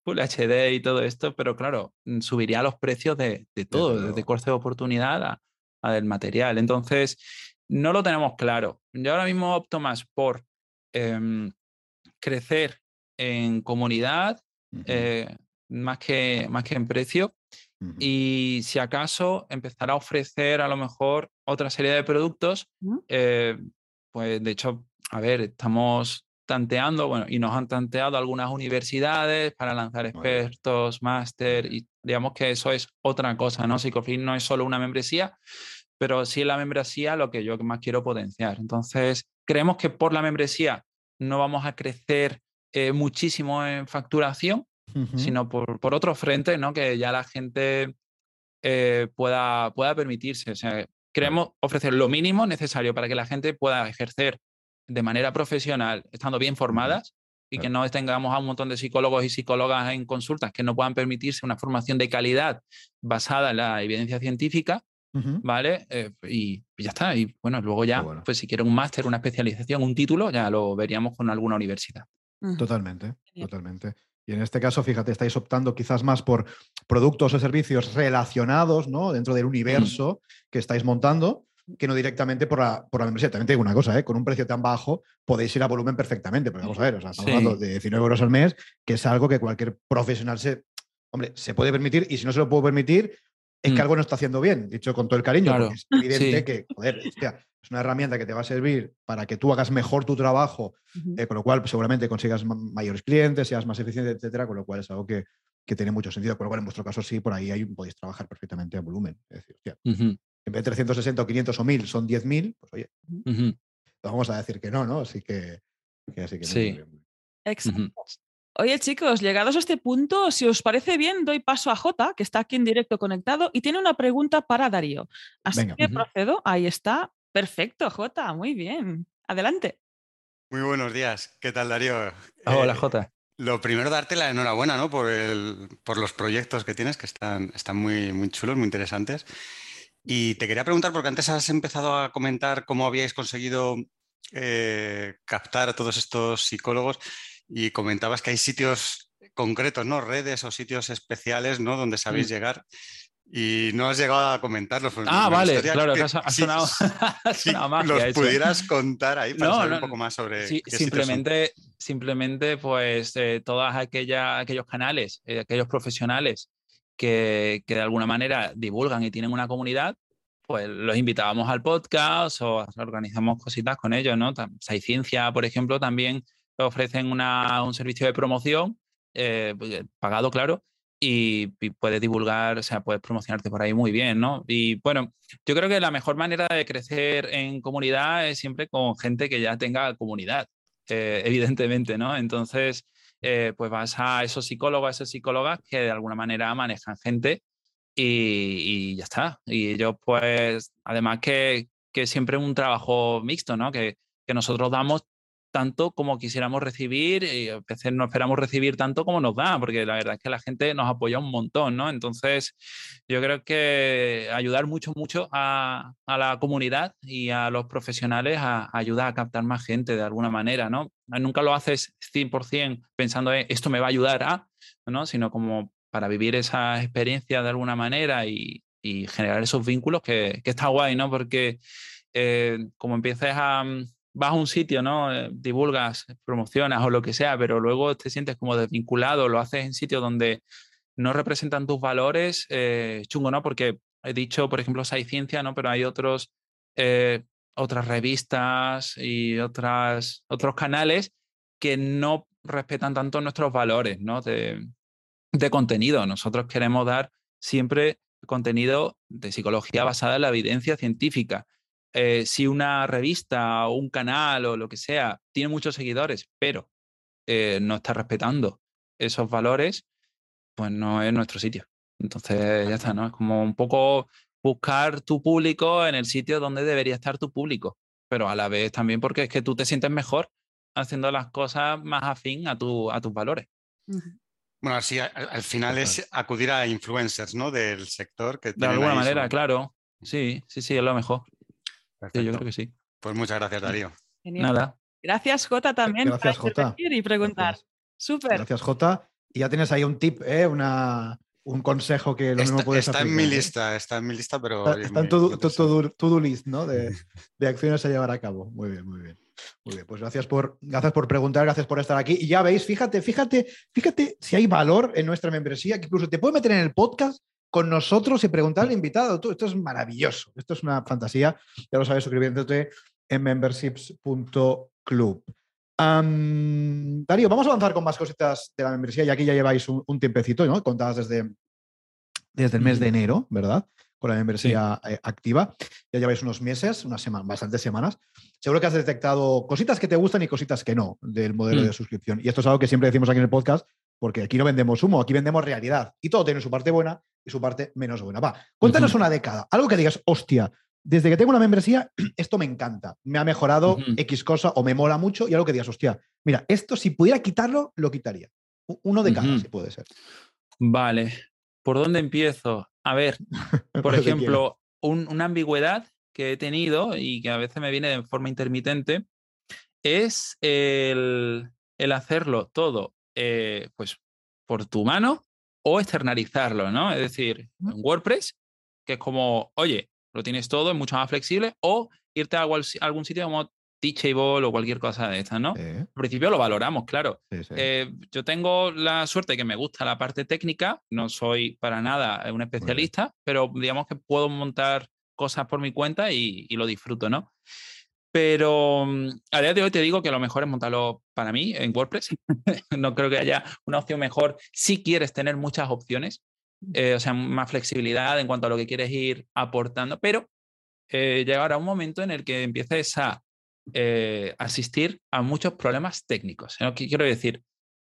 Full HD y todo esto, pero claro, mm, subiría los precios de, todo, desde coste de oportunidad a, del material. Entonces, no lo tenemos claro. Yo ahora mismo opto más por em, crecer en comunidad eh, más, que, más que en precio. Y si acaso empezar a ofrecer a lo mejor otra serie de productos pues de hecho, a ver, estamos tanteando, bueno, y nos han tanteado algunas universidades para lanzar expertos, máster, y digamos que eso es otra cosa, ¿no? Psicoflip no es solo una membresía, pero sí es la membresía lo que yo más quiero potenciar. Entonces, creemos que por la membresía no vamos a crecer eh, muchísimo en facturación, sino por, por otro frente, ¿no? Que ya la gente eh, pueda, pueda permitirse. O sea, Queremos ofrecer lo mínimo necesario para que la gente pueda ejercer de manera profesional, estando bien formadas y que no tengamos a un montón de psicólogos y psicólogas en consultas que no puedan permitirse una formación de calidad basada en la evidencia científica, ¿vale? Eh, y, ya está. Y bueno, luego ya, pues si quieren un máster, una especialización, un título, ya lo veríamos con alguna universidad. Totalmente, totalmente. Y en este caso, fíjate, estáis optando quizás más por productos o servicios relacionados ¿no? dentro del universo que estáis montando, que no directamente por la, por la membresía. También te digo una cosa, ¿eh? con un precio tan bajo podéis ir a volumen perfectamente, porque vamos a ver, o sea, estamos hablando de 19 euros al mes, que es algo que cualquier profesional se, hombre, se puede permitir y si no se lo puede permitir, es que mm. algo no está haciendo bien, dicho con todo el cariño, porque es evidente que, joder, hostia, es una herramienta que te va a servir para que tú hagas mejor tu trabajo, eh, con lo cual pues, seguramente consigas mayores clientes, seas más eficiente, etcétera, con lo cual es algo que, tiene mucho sentido. Con lo cual, en vuestro caso, sí, por ahí hay, podéis trabajar perfectamente a volumen. Es decir, en vez de 360 o 500 o 1000 son 10.000, pues oye, vamos a decir que no, ¿no? Así que, así que sí. Exacto. Oye, chicos, llegados a este punto, si os parece bien, doy paso a Jota, que está aquí en directo conectado, y tiene una pregunta para Darío. Así que procedo. Ahí está. Perfecto, Jota, muy bien. Adelante. Muy buenos días. ¿Qué tal, Darío? Hola, eh, Jota. Lo primero, darte la enhorabuena ¿no? por, el, por los proyectos que tienes, que están, están muy, muy chulos, muy interesantes. Y te quería preguntar, porque antes has empezado a comentar cómo habíais conseguido eh, captar a todos estos psicólogos y comentabas que hay sitios concretos, ¿no? Redes o sitios especiales, ¿no? Donde sabéis mm. llegar y no has llegado a comentarlos. Pues ah, vale, claro, que, ha sonado, si, los pudieras contar ahí para saber un poco más sobre. simplemente, simplemente, pues, eh, todos aquellos canales, eh, aquellos profesionales que, que, de alguna manera divulgan y tienen una comunidad, pues los invitábamos al podcast o organizamos cositas con ellos, ¿no? Ciencia, por ejemplo, también ofrecen una, un servicio de promoción, eh, pues, pagado, claro, y, puedes divulgar, o sea, puedes promocionarte por ahí muy bien, ¿no? Y bueno, yo creo que la mejor manera de crecer en comunidad es siempre con gente que ya tenga comunidad, eh, evidentemente, ¿no? Entonces, eh, pues vas a esos psicólogos, a esas psicólogas que de alguna manera manejan gente y, ya está. Y ellos, pues, además que, que siempre un trabajo mixto, ¿no? Que, que nosotros damos tanto como quisiéramos recibir y a veces no esperamos recibir tanto como nos da, porque la verdad es que la gente nos apoya un montón, ¿no? Entonces, yo creo que ayudar mucho, mucho a, la comunidad y a los profesionales a, ayudar a captar más gente de alguna manera, ¿no? Nunca lo haces 100% pensando en esto me va a ayudar a, ¿no? Sino como para vivir esa experiencia de alguna manera y, generar esos vínculos que, está guay, ¿no? Porque eh, como empieces a, mm, vas a un sitio, ¿no? Eh, divulgas, promocionas o lo que sea, pero luego te sientes como desvinculado, lo haces en sitios donde no representan tus valores, eh, chungo, ¿no? Porque he dicho, por ejemplo, hay ciencia, ¿no? Pero hay otros, otras revistas y otras, otros canales que no respetan tanto nuestros valores, ¿no? De, de contenido. Nosotros queremos dar siempre contenido de psicología basada en la evidencia científica. Eh, si una revista o un canal o lo que sea tiene muchos seguidores, pero eh, no está respetando esos valores, pues no es nuestro sitio. Entonces ya está, ¿no? Es como un poco buscar tu público en el sitio donde debería estar tu público, pero a la vez también porque es que tú te sientes mejor haciendo las cosas más afín a, tu, a tus valores. Bueno, así al, final es acudir a influencers, ¿no? Del sector que De alguna manera, claro. Sí, sí, sí, es lo mejor. Yo creo que sí. Pues muchas gracias, Darío. Nada. Gracias, Jota, también. Gracias, Jota. Y preguntar. Súper. Gracias, Jota. Y ya tienes ahí un tip, ¿eh? Una, un consejo que lo mismo puedes Está en mi ¿eh? lista, está en mi lista, pero... Está, en tu to-do list, ¿no? De, de acciones a llevar a cabo. Muy bien, muy bien. Muy bien, pues gracias por, gracias por preguntar, gracias por estar aquí. Y ya veis, fíjate, fíjate, fíjate si hay valor en nuestra membresía, que incluso te puede meter en el podcast con nosotros y preguntar al invitado. Tú, esto es maravilloso, esto es una fantasía. Ya lo sabes suscribiéndote en memberships.club. Darío, vamos a avanzar con más cositas de la membresía, y aquí ya lleváis un, tiempecito, ¿no? Contadas desde, desde el mes de enero, ¿verdad? con la membresía eh, activa. Ya lleváis unos meses, unas semanas, bastantes semanas. Seguro que has detectado cositas que te gustan y cositas que no del modelo de mm. suscripción. Y esto es algo que siempre decimos aquí en el podcast, porque aquí no vendemos humo, aquí vendemos realidad. Y todo tiene su parte buena y su parte menos buena. Va, cuéntanos una década, algo que digas, hostia, desde que tengo una membresía, esto me encanta, me ha mejorado X cosa o me mola mucho y algo que digas, hostia, mira, esto si pudiera quitarlo, lo quitaría. Uno de cada, si puede ser. Vale, ¿por dónde empiezo? A ver, por ejemplo, una ambigüedad que he tenido y que a veces me viene de forma intermitente es el, hacerlo todo eh, pues por tu mano o externalizarlo, ¿no? Es decir, en WordPress, que es como, oye, lo tienes todo, es mucho más flexible, o irte a algún sitio como Teachable o cualquier cosa de estas, ¿no? Al principio lo valoramos, claro. Eh, yo tengo la suerte de que me gusta la parte técnica, no soy para nada un especialista, pero digamos que puedo montar cosas por mi cuenta y, lo disfruto, ¿no? Pero mm, a día de hoy te digo que lo mejor es montarlo para mí en WordPress. no creo que haya una opción mejor si quieres tener muchas opciones, eh, o sea, más flexibilidad en cuanto a lo que quieres ir aportando, pero eh, llegará un momento en el que empieces a eh, asistir a muchos problemas técnicos. ¿Qué quiero decir?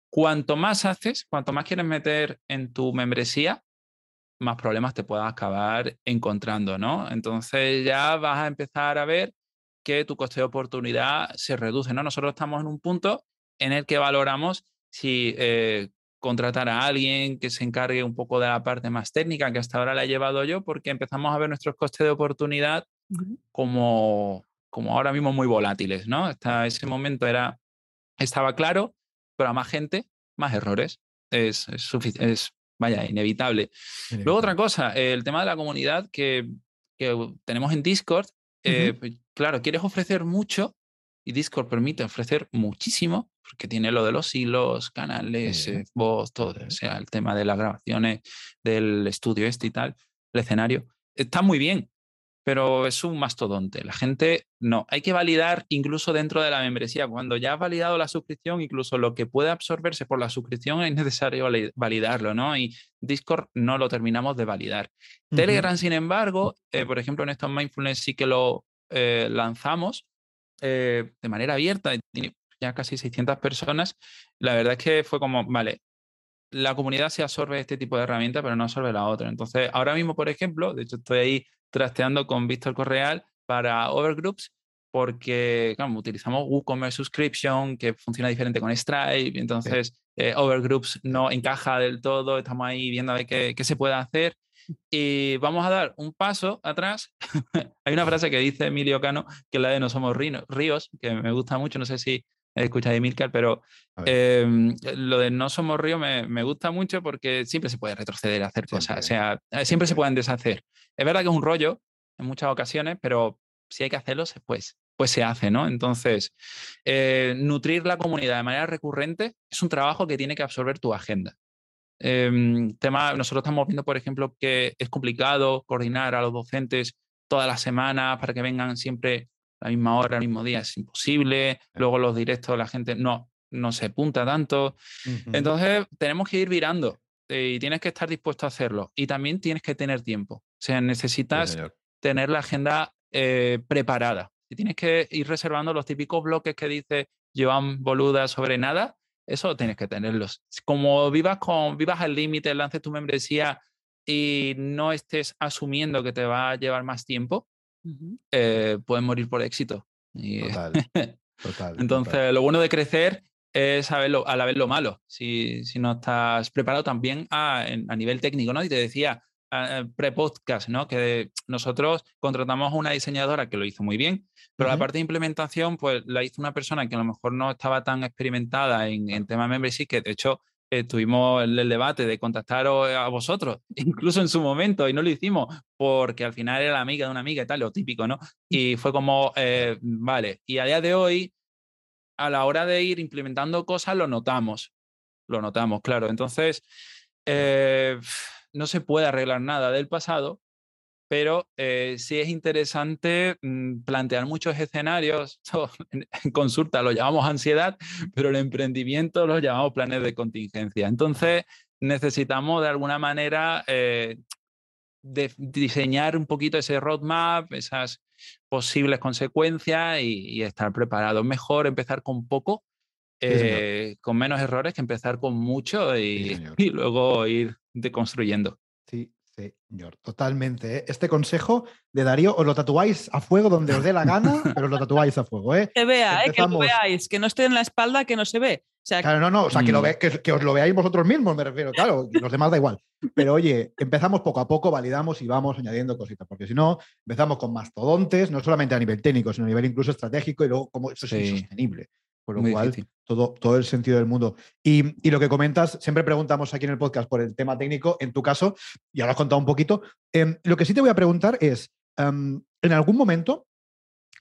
Cuanto más haces, cuanto más quieres meter en tu membresía, más problemas te puedas acabar encontrando, ¿no? Entonces ya vas a empezar a ver que tu coste de oportunidad se reduce, ¿no? Nosotros estamos en un punto en el que valoramos si eh, contratar a alguien que se encargue un poco de la parte más técnica, que hasta ahora la he llevado yo, porque empezamos a ver nuestros costes de oportunidad como como ahora mismo muy volátiles, ¿no? Hasta ese momento era, estaba claro, pero a más gente, más errores. Es, es, es vaya, inevitable. Luego otra cosa, el tema de la comunidad que, que tenemos en Discord, eh, claro, quieres ofrecer mucho y Discord permite ofrecer muchísimo porque tiene lo de los hilos, canales, eh, voz, todo, o sea, el tema de las grabaciones del estudio este y tal, el escenario. Está muy bien, pero es un mastodonte. La gente no. Hay que validar incluso dentro de la membresía. Cuando ya has validado la suscripción, incluso lo que puede absorberse por la suscripción es necesario validarlo, ¿no? Y Discord no lo terminamos de validar. Telegram, sin embargo, eh, por ejemplo, en estos mindfulness sí que lo eh, lanzamos eh, de manera abierta. Tiene ya casi 600 personas. La verdad es que fue como, vale, la comunidad se absorbe este tipo de herramientas, pero no absorbe la otra. Entonces, ahora mismo, por ejemplo, de hecho estoy ahí trasteando con Víctor Correal para Overgroups porque utilizamos WooCommerce Subscription que funciona diferente con Stripe, entonces eh, Overgroups no encaja del todo, estamos ahí viendo a ver qué, qué se puede hacer. Y vamos a dar un paso atrás. Hay una frase que dice Emilio Cano, que es la de No somos ríos, que me gusta mucho, no sé si escucha de Milcar, pero em, lo de no somos río me, me, gusta mucho porque siempre se puede retroceder a hacer cosas, o sea, eh, siempre, se pueden deshacer. Es verdad que es un rollo en muchas ocasiones, pero si hay que hacerlo, pues, pues se hace, ¿no? Entonces, eh, nutrir la comunidad de manera recurrente es un trabajo que tiene que absorber tu agenda. Em, tema, nosotros estamos viendo, por ejemplo, que es complicado coordinar a los docentes todas las semanas para que vengan siempre la misma hora, al mismo día, es imposible. Luego los directos, la gente no, no se apunta tanto. Entonces, tenemos que ir virando eh, y tienes que estar dispuesto a hacerlo. Y también tienes que tener tiempo. O sea, necesitas tener la agenda eh, preparada. Si tienes que ir reservando los típicos bloques que dice Joan Boluda sobre nada, eso tienes que tenerlos. Como vivas, con, vivas al límite, lances tu membresía y no estés asumiendo que te va a llevar más tiempo, eh, puedes morir por éxito. total, total. Entonces, lo bueno de crecer es saberlo, a la vez lo malo, si, si no estás preparado también a, a nivel técnico, ¿no? Y te decía, pre-podcast, ¿no? Que nosotros contratamos a una diseñadora que lo hizo muy bien, pero la parte de implementación, pues la hizo una persona que a lo mejor no estaba tan experimentada en, en tema de membership, que de hecho eh, tuvimos el, debate de contactaros a vosotros, incluso en su momento, y no lo hicimos porque al final era la amiga de una amiga y tal, lo típico, ¿no? Y fue como, eh, vale, y a día de hoy, a la hora de ir implementando cosas, lo notamos, lo notamos, claro. Entonces, eh, no se puede arreglar nada del pasado, pero eh, sí es interesante mm, plantear muchos escenarios. en, consulta lo llamamos ansiedad, pero el emprendimiento lo llamamos planes de contingencia. Entonces, necesitamos de alguna manera eh, diseñar un poquito ese roadmap, esas posibles consecuencias y, estar preparados. Mejor empezar con poco, eh, con menos errores que empezar con mucho y luego ir deconstruyendo. Sí, señor, totalmente. ¿eh? Este consejo de Darío os lo tatuáis a fuego donde os dé la gana, pero os lo tatuáis a fuego. ¿eh? Que vea, ¿eh? que lo veáis, que no esté en la espalda, que no se ve. O sea, claro, no, no, o sea, que, lo mm. ve, que, os lo veáis vosotros mismos, me refiero, claro, los demás da igual. Pero oye, empezamos poco a poco, validamos y vamos añadiendo cositas, porque si no, empezamos con mastodontes, no solamente a nivel técnico, sino a nivel incluso estratégico y luego como eso es insostenible. Por lo cual, todo, todo el sentido del mundo. Y, lo que comentas, siempre preguntamos aquí en el podcast por el tema técnico, en tu caso, y ahora has contado un poquito. Em, lo que sí te voy a preguntar es, em, en algún momento,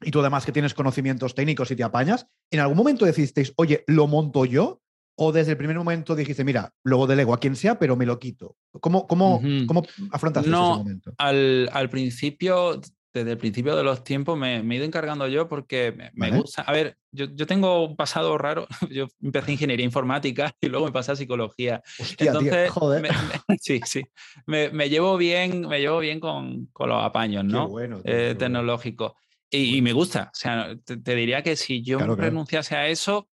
y tú además que tienes conocimientos técnicos y te apañas, ¿en algún momento decisteis, oye, lo monto yo? ¿O desde el primer momento dijiste, mira, luego delego a quien sea, pero me lo quito? ¿Cómo, cómo, ¿cómo afrontaste ese momento? Al, al principio desde el principio de los tiempos me, he ido encargando yo porque me, gusta. A ver, yo, tengo un pasado raro. Yo empecé ingeniería informática y luego me pasé a psicología. Entonces, joder. sí, sí. Me, llevo bien, me llevo bien con, los apaños, ¿no? bueno, eh, tecnológicos. Y, me gusta. O sea, te, diría que si yo renunciase a eso,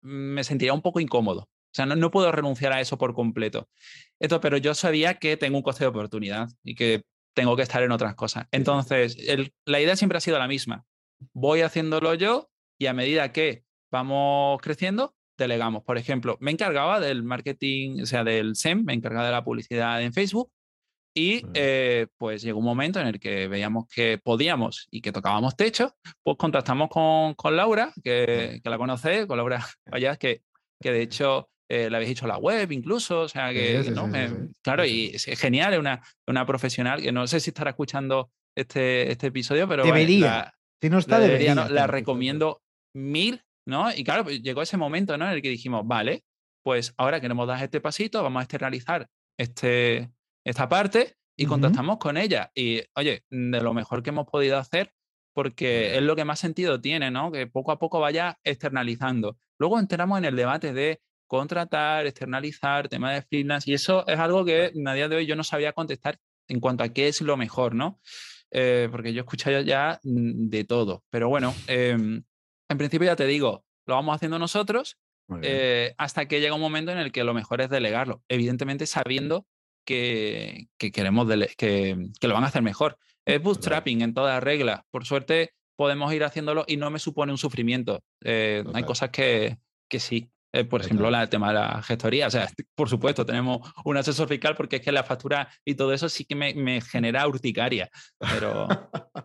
me sentiría un poco incómodo. O sea, no, no puedo renunciar a eso por completo. Esto, pero yo sabía que tengo un coste de oportunidad y que tengo que estar en otras cosas. Entonces, la idea siempre ha sido la misma. Voy haciéndolo yo y a medida que vamos creciendo, delegamos. Por ejemplo, me encargaba del marketing, o sea, del SEM, me encargaba de la publicidad en Facebook y eh, pues llegó un momento en el que veíamos que podíamos y que tocábamos techo, pues contactamos con, con Laura, que, que la conoce, con Laura Vaya, que, que de hecho eh, le habéis hecho la web incluso, o sea que, claro, y es genial, es una, una profesional que no sé si estará escuchando este, este episodio, pero debería. si no está, debería. La recomiendo mil, ¿no? Y claro, pues llegó ese momento, ¿no? En el que dijimos, vale, pues ahora queremos dar este pasito, vamos a externalizar este, esta parte y contactamos con ella. Y oye, de lo mejor que hemos podido hacer, porque es lo que más sentido tiene, ¿no? Que poco a poco vaya externalizando. Luego entramos en el debate de contratar, externalizar, tema de freelance, y eso es algo que a día de hoy yo no sabía contestar en cuanto a qué es lo mejor, ¿no? Eh, porque yo he escuchado ya de todo, pero bueno, em, en principio ya te digo, lo vamos haciendo nosotros eh, hasta que llega un momento en el que lo mejor es delegarlo, evidentemente sabiendo que, queremos que, que, lo van a hacer mejor. Es bootstrapping en toda regla. Por suerte podemos ir haciéndolo y no me supone un sufrimiento. Eh, hay cosas que, que sí, Eh, por ejemplo, el tema de la gestoría. O sea, por supuesto, tenemos un asesor fiscal porque es que la factura y todo eso sí que me, genera urticaria. Pero,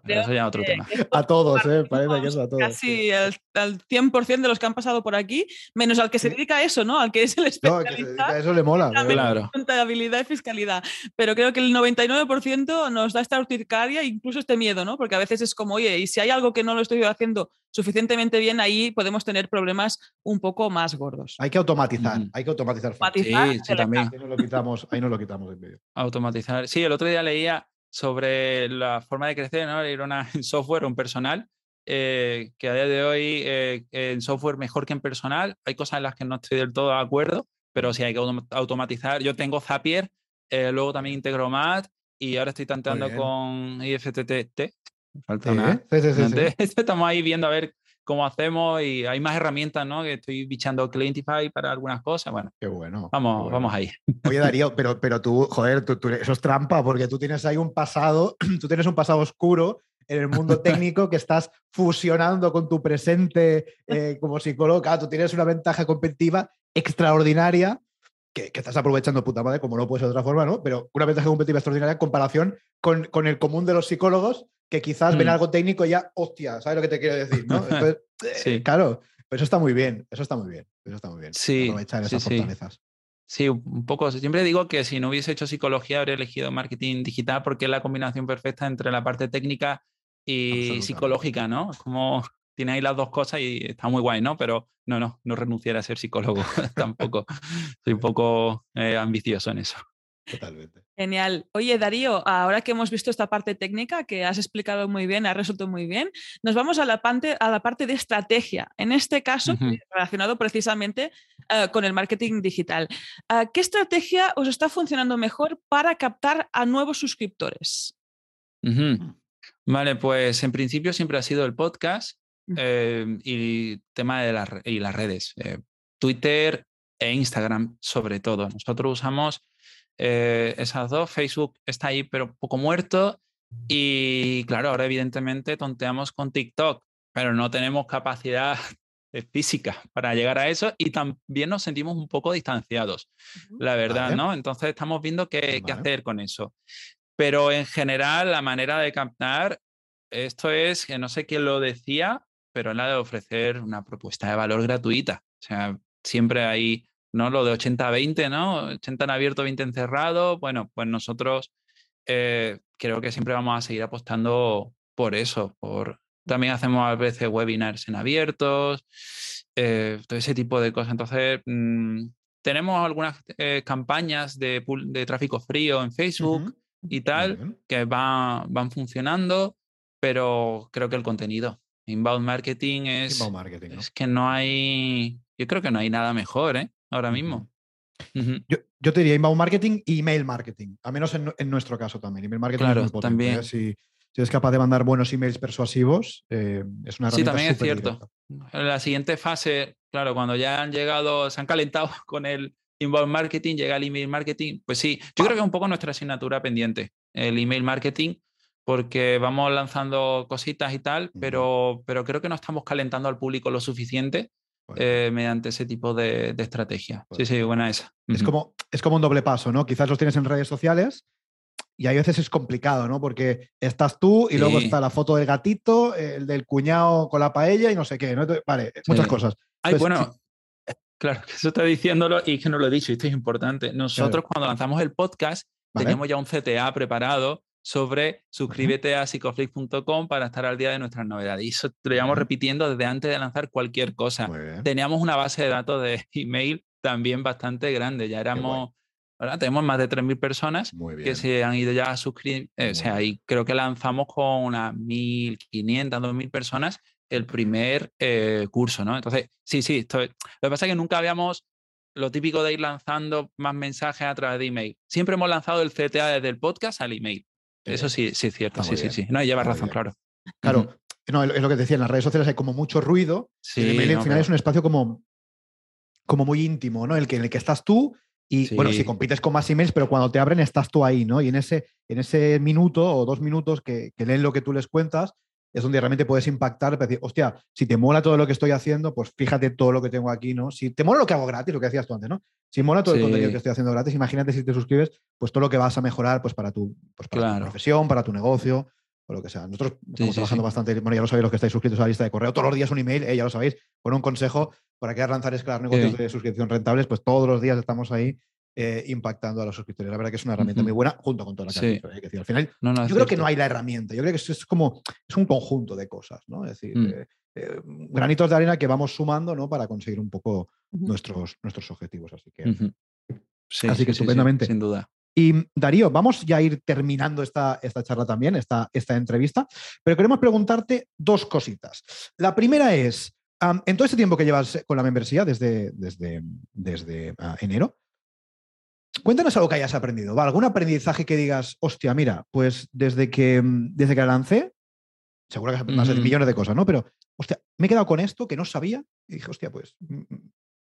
eso ya es otro tema. A todos, ¿eh? Parece que es a todos. Casi al, 100% de los que han pasado por aquí, menos al que se dedica a eso, ¿no? Al que es el especialista. No, eso le mola. Claro. Contabilidad y fiscalidad. Pero creo que el 99% nos da esta urticaria incluso este miedo, ¿no? Porque a veces es como, oye, y si hay algo que no lo estoy haciendo suficientemente bien, ahí podemos tener problemas un poco más gordos. Hay que automatizar, hay que automatizar. sí, sí, también. Ahí no lo quitamos, ahí no lo quitamos en medio. Automatizar. Sí, el otro día leía sobre la forma de crecer, ¿no? Ir una, en software, un personal, eh, que a día de hoy eh, en software mejor que en personal. Hay cosas en las que no estoy del todo de acuerdo, pero sí hay que automatizar. Yo tengo Zapier, eh, luego también Integromat y ahora estoy tanteando con IFTTT, falta nada. Estamos ahí viendo a ver cómo hacemos y hay más herramientas, ¿no? Que estoy bichando Clientify para algunas cosas. Bueno, qué bueno. Vamos, vamos ahí. Oye, Darío, pero, pero tú, joder, tú, eso es trampa porque tú tienes ahí un pasado, tú tienes un pasado oscuro en el mundo técnico que estás fusionando con tu presente eh, como psicólogo. tú tienes una ventaja competitiva extraordinaria que, estás aprovechando puta madre, como no puede ser de otra forma, ¿no? Pero una ventaja competitiva extraordinaria en comparación con, con el común de los psicólogos que quizás ven mm. algo técnico y ya, hostia, ¿sabes lo que te quiero decir? ¿no? sí. Claro, pero eso está muy bien, eso está muy bien, eso está muy bien. Sí, aprovechar esas fortalezas. Sí, un poco. Siempre digo que si no hubiese hecho psicología, habría elegido marketing digital porque es la combinación perfecta entre la parte técnica y psicológica, ¿no? Como tiene ahí las dos cosas y está muy guay, ¿no? Pero no, no, no renunciar a ser psicólogo tampoco. Soy un poco eh, ambicioso en eso. Totalmente. Genial. Oye, Darío, ahora que hemos visto esta parte técnica que has explicado muy bien, has resuelto muy bien, nos vamos a la parte, a la parte de estrategia. En este caso, relacionado precisamente eh, con el marketing digital. Eh, ¿Qué estrategia os está funcionando mejor para captar a nuevos suscriptores? Vale, pues en principio siempre ha sido el podcast eh, y tema de las, y las redes. Twitter e Instagram sobre todo. Nosotros usamos eh, esas dos. Facebook está ahí, pero poco muerto. Y claro, ahora evidentemente tonteamos con TikTok, pero no tenemos capacidad física para llegar a eso y también nos sentimos un poco distanciados, la verdad, ¿no? Entonces estamos viendo qué, qué, hacer con eso. Pero en general, la manera de captar, esto es, que no sé quién lo decía, pero es la de ofrecer una propuesta de valor gratuita. O sea, siempre hay ¿no? Lo de 80-20, ¿no? 80 en abierto, 20 en cerrado. Bueno, pues nosotros eh, creo que siempre vamos a seguir apostando por eso. Por... También hacemos a veces webinars en abiertos, eh, todo ese tipo de cosas. Entonces, mm, tenemos algunas eh, campañas de, de, tráfico frío en Facebook y tal que van, van funcionando, pero creo que el contenido. Inbound marketing es, marketing, es que no hay, yo creo que no hay nada mejor, ¿eh? ahora mismo. yo, te diría inbound marketing y email marketing, al menos en, nuestro caso también. Email marketing claro, es muy también. ¿eh? Si, si, eres capaz de mandar buenos emails persuasivos, eh, es una herramienta Sí, también es cierto. En la siguiente fase, claro, cuando ya han llegado, se han calentado con el inbound marketing, llega el email marketing, pues sí, yo creo que es un poco nuestra asignatura pendiente, el email marketing, porque vamos lanzando cositas y tal, pero, pero creo que no estamos calentando al público lo suficiente eh, mediante ese tipo de, estrategia. Sí, sí, buena esa. Es, como, es como un doble paso, ¿no? Quizás los tienes en redes sociales y a veces es complicado, ¿no? Porque estás tú y luego está la foto del gatito, el del cuñado con la paella y no sé qué, ¿no? Vale, muchas cosas. Ay, bueno, claro, que eso está diciéndolo y que no lo he dicho, esto es importante. Nosotros cuando lanzamos el podcast teníamos ya un CTA preparado sobre suscríbete a psicoflix.com para estar al día de nuestras novedades. Y eso lo llevamos repitiendo desde antes de lanzar cualquier cosa. Teníamos una base de datos de email también bastante grande. Ya éramos, ahora tenemos más de 3.000 personas que se han ido ya a suscribir. Eh, o sea, ahí creo que lanzamos con unas 1.500, 2.000 personas el primer eh, curso, ¿no? Entonces, sí, sí, lo que pasa es que nunca habíamos lo típico de ir lanzando más mensajes a través de email. Siempre hemos lanzado el CTA desde el podcast al email. Eso sí, sí es cierto, sí, sí, sí. No, llevas razón, claro. Claro, no, es lo que decía, en las redes sociales hay como mucho ruido. Sí, el email al final es un espacio como, como muy íntimo, ¿no? El que, en el que estás tú y bueno, si compites con más emails, pero cuando te abren estás tú ahí, ¿no? Y en ese, en ese minuto o dos minutos que, leen lo que tú les cuentas, es donde realmente puedes impactar, decir, hostia, si te mola todo lo que estoy haciendo, pues fíjate todo lo que tengo aquí, ¿no? Si te mola lo que hago gratis, lo que decías tú antes, ¿no? Si mola todo el contenido que estoy haciendo gratis, imagínate si te suscribes, pues todo lo que vas a mejorar, pues para tu, pues para tu profesión, para tu negocio, o lo que sea. Nosotros estamos trabajando bastante, bueno, ya lo sabéis los que estáis suscritos a la lista de correo, todos los días un email, eh, ya lo sabéis, con un consejo para que lanzar escalar negocios de suscripción rentables, pues todos los días estamos ahí eh, impactando a los suscriptores. La verdad que es una herramienta muy buena junto con toda la que Al final, yo creo que no hay la herramienta, yo creo que es, como es un conjunto de cosas, ¿no? Es decir, mm. eh, eh, granitos de arena que vamos sumando, ¿no? Para conseguir un poco nuestros, nuestros objetivos. Así que, así que estupendamente. sin duda. Y Darío, vamos ya a ir terminando esta, esta charla también, esta, esta entrevista, pero queremos preguntarte dos cositas. La primera es, en todo este tiempo que llevas con la membresía, desde, desde, desde ah, enero, Cuéntanos algo que hayas aprendido. ¿va? ¿Algún aprendizaje que digas, hostia, mira, pues desde que, desde que la lancé, seguro que has de millones de cosas, ¿no? Pero, hostia, me he quedado con esto que no sabía y dije, hostia, pues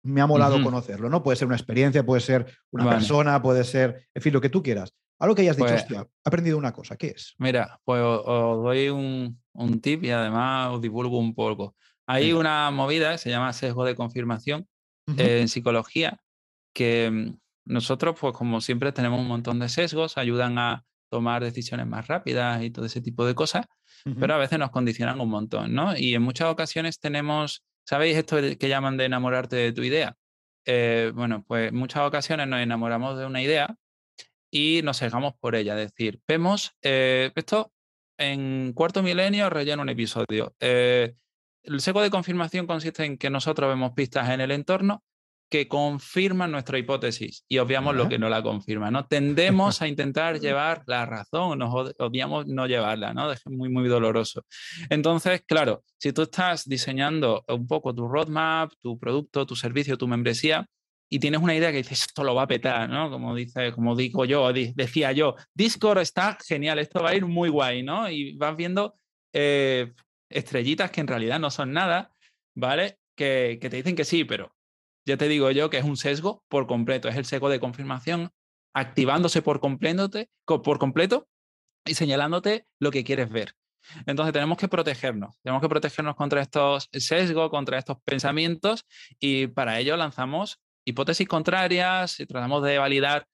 me ha molado conocerlo, ¿no? Puede ser una experiencia, puede ser una persona, puede ser, en fin, lo que tú quieras. Algo que hayas dicho, pues hostia, he aprendido una cosa, ¿qué es? Mira, pues os, doy un, tip y además os divulgo un poco. Hay una movida que se llama sesgo de confirmación en psicología que mm, nosotros, pues como siempre, tenemos un montón de sesgos, ayudan a tomar decisiones más rápidas y todo ese tipo de cosas, pero a veces nos condicionan un montón, ¿no? Y en muchas ocasiones tenemos, ¿sabéis esto que llaman de enamorarte de tu idea? Eh, bueno, pues en muchas ocasiones nos enamoramos de una idea y nos cegamos por ella. Es decir, vemos eh, esto en cuarto milenio rellena un episodio. Eh, el sesgo de confirmación consiste en que nosotros vemos pistas en el entorno que confirman nuestra hipótesis y obviamos lo que no la confirma, ¿no? Tendemos a intentar llevar la razón, nos obviamos no llevarla, ¿no? Es muy, muy doloroso. Entonces, claro, si tú estás diseñando un poco tu roadmap, tu producto, tu servicio, tu membresía, y tienes una idea que dices, esto lo va a petar, ¿no? Como, dice, como digo yo, decía yo, Discord está genial, esto va a ir muy guay, ¿no? Y vas viendo eh, estrellitas que en realidad no son nada, ¿vale? Que, que te dicen que sí, pero ya te digo yo que es un sesgo por completo, es el sesgo de confirmación activándose por completo, por completo y señalándote lo que quieres ver. Entonces tenemos que protegernos, tenemos que protegernos contra estos sesgos, contra estos pensamientos y para ello lanzamos hipótesis contrarias y tratamos de validar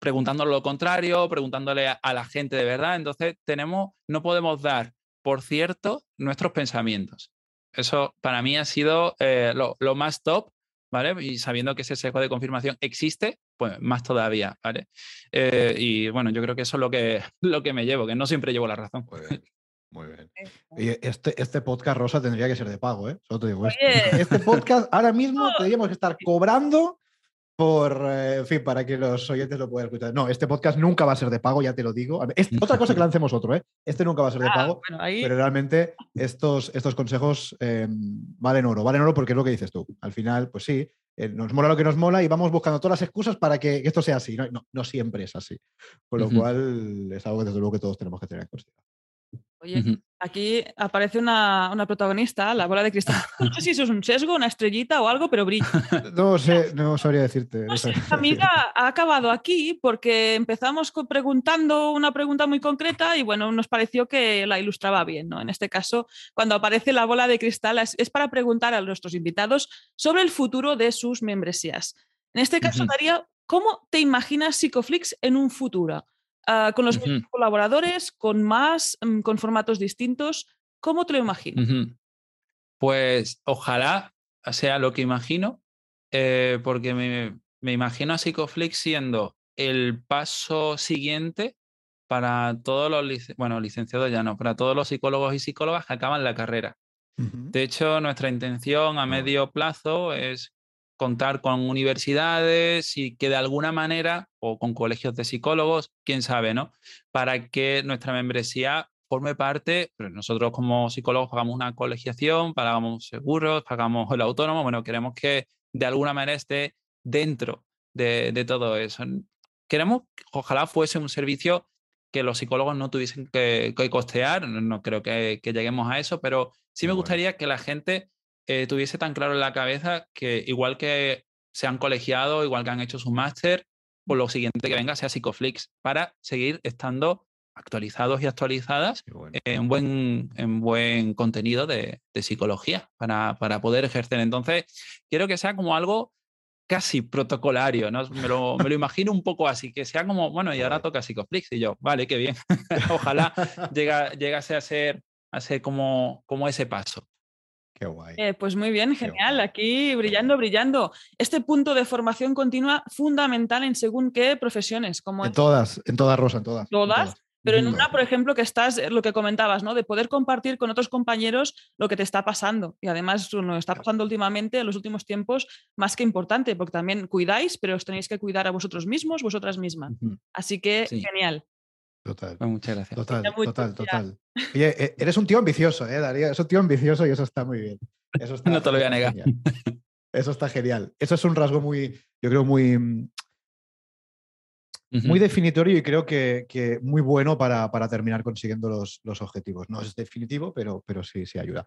preguntándole lo contrario, preguntándole a, la gente de verdad. Entonces tenemos, no podemos dar por cierto nuestros pensamientos. Eso para mí ha sido eh, lo, más top ¿vale? Y sabiendo que ese sesgo de confirmación existe, pues más todavía, ¿vale? Eh, y bueno, yo creo que eso es lo que, lo que me llevo, que no siempre llevo la razón. Muy bien. Muy bien. este, este podcast, Rosa, tendría que ser de pago, ¿eh? Solo te digo Este podcast ahora mismo tendríamos que estar cobrando por, eh, en fin, para que los oyentes lo puedan escuchar. No, este podcast nunca va a ser de pago, ya te lo digo. otra cosa que lancemos otro, ¿eh? Este nunca va a ser de ah, pago, pero realmente estos, estos consejos em, valen oro, valen oro porque es lo que dices tú. Al final, pues sí, eh, nos mola lo que nos mola y vamos buscando todas las excusas para que esto sea así. No, no, siempre es así. Con lo cual es algo que desde luego que todos tenemos que tener en consideración. Oye, aquí aparece una, protagonista, la bola de cristal. No sé si eso es un sesgo, una estrellita o algo, pero brilla. No sé, no sabría decirte. No amiga ha acabado aquí porque empezamos preguntando una pregunta muy concreta y bueno, nos pareció que la ilustraba bien, ¿no? En este caso, cuando aparece la bola de cristal es, para preguntar a nuestros invitados sobre el futuro de sus membresías. En este caso, Daría, ¿cómo te imaginas Psicoflix en un futuro? Ah, con los colaboradores, con más, mm, con formatos distintos. ¿Cómo te lo imaginas? Pues ojalá sea lo que imagino, eh, porque me, me, imagino a Psicoflix siendo el paso siguiente para todos los, bueno, licenciados ya no, para todos los psicólogos y psicólogas que acaban la carrera. De hecho, nuestra intención a medio plazo es contar con universidades y que de alguna manera, o con colegios de psicólogos, quién sabe, ¿no? Para que nuestra membresía forme parte, pero nosotros como psicólogos pagamos una colegiación, pagamos seguros, pagamos el autónomo, bueno, queremos que de alguna manera esté dentro de, todo eso. Queremos, ojalá fuese un servicio que los psicólogos no tuviesen que, costear, no, creo que, que, lleguemos a eso, pero sí me gustaría que la gente eh, tuviese tan claro en la cabeza que igual que se han colegiado, igual que han hecho su máster, por pues lo siguiente que venga sea Psicoflix para seguir estando actualizados y actualizadas en, buen, en buen contenido de, psicología para, para, poder ejercer. Entonces, quiero que sea como algo casi protocolario, ¿no? Me lo, me lo, imagino un poco así, que sea como, bueno, y ahora toca Psicoflix y yo, vale, qué bien. Ojalá llega, llegase a ser, a ser como, como ese paso. Qué guay. Eh, pues muy bien, genial. Aquí brillando, brillando. Este punto de formación continua fundamental en según qué profesiones. Como en, todas, en todas, Rosa, en todas. Todas. Pero en una, por ejemplo, que estás, eh, lo que comentabas, ¿no? De poder compartir con otros compañeros lo que te está pasando. Y además, lo que está pasando últimamente, en los últimos tiempos, más que importante, porque también cuidáis, pero os tenéis que cuidar a vosotros mismos, vosotras mismas. Así que, genial. Total. Pues muchas gracias. Total, total, total. Oye, e, eres un tío ambicioso, ¿eh, Darío? Eres un tío ambicioso y eso está muy bien. Eso no te lo voy a negar. Eso está genial. Eso es un rasgo muy, yo creo, muy, mm, muy definitorio y creo que, muy bueno para, terminar consiguiendo los, objetivos. No es definitivo, pero, pero sí, sí ayuda.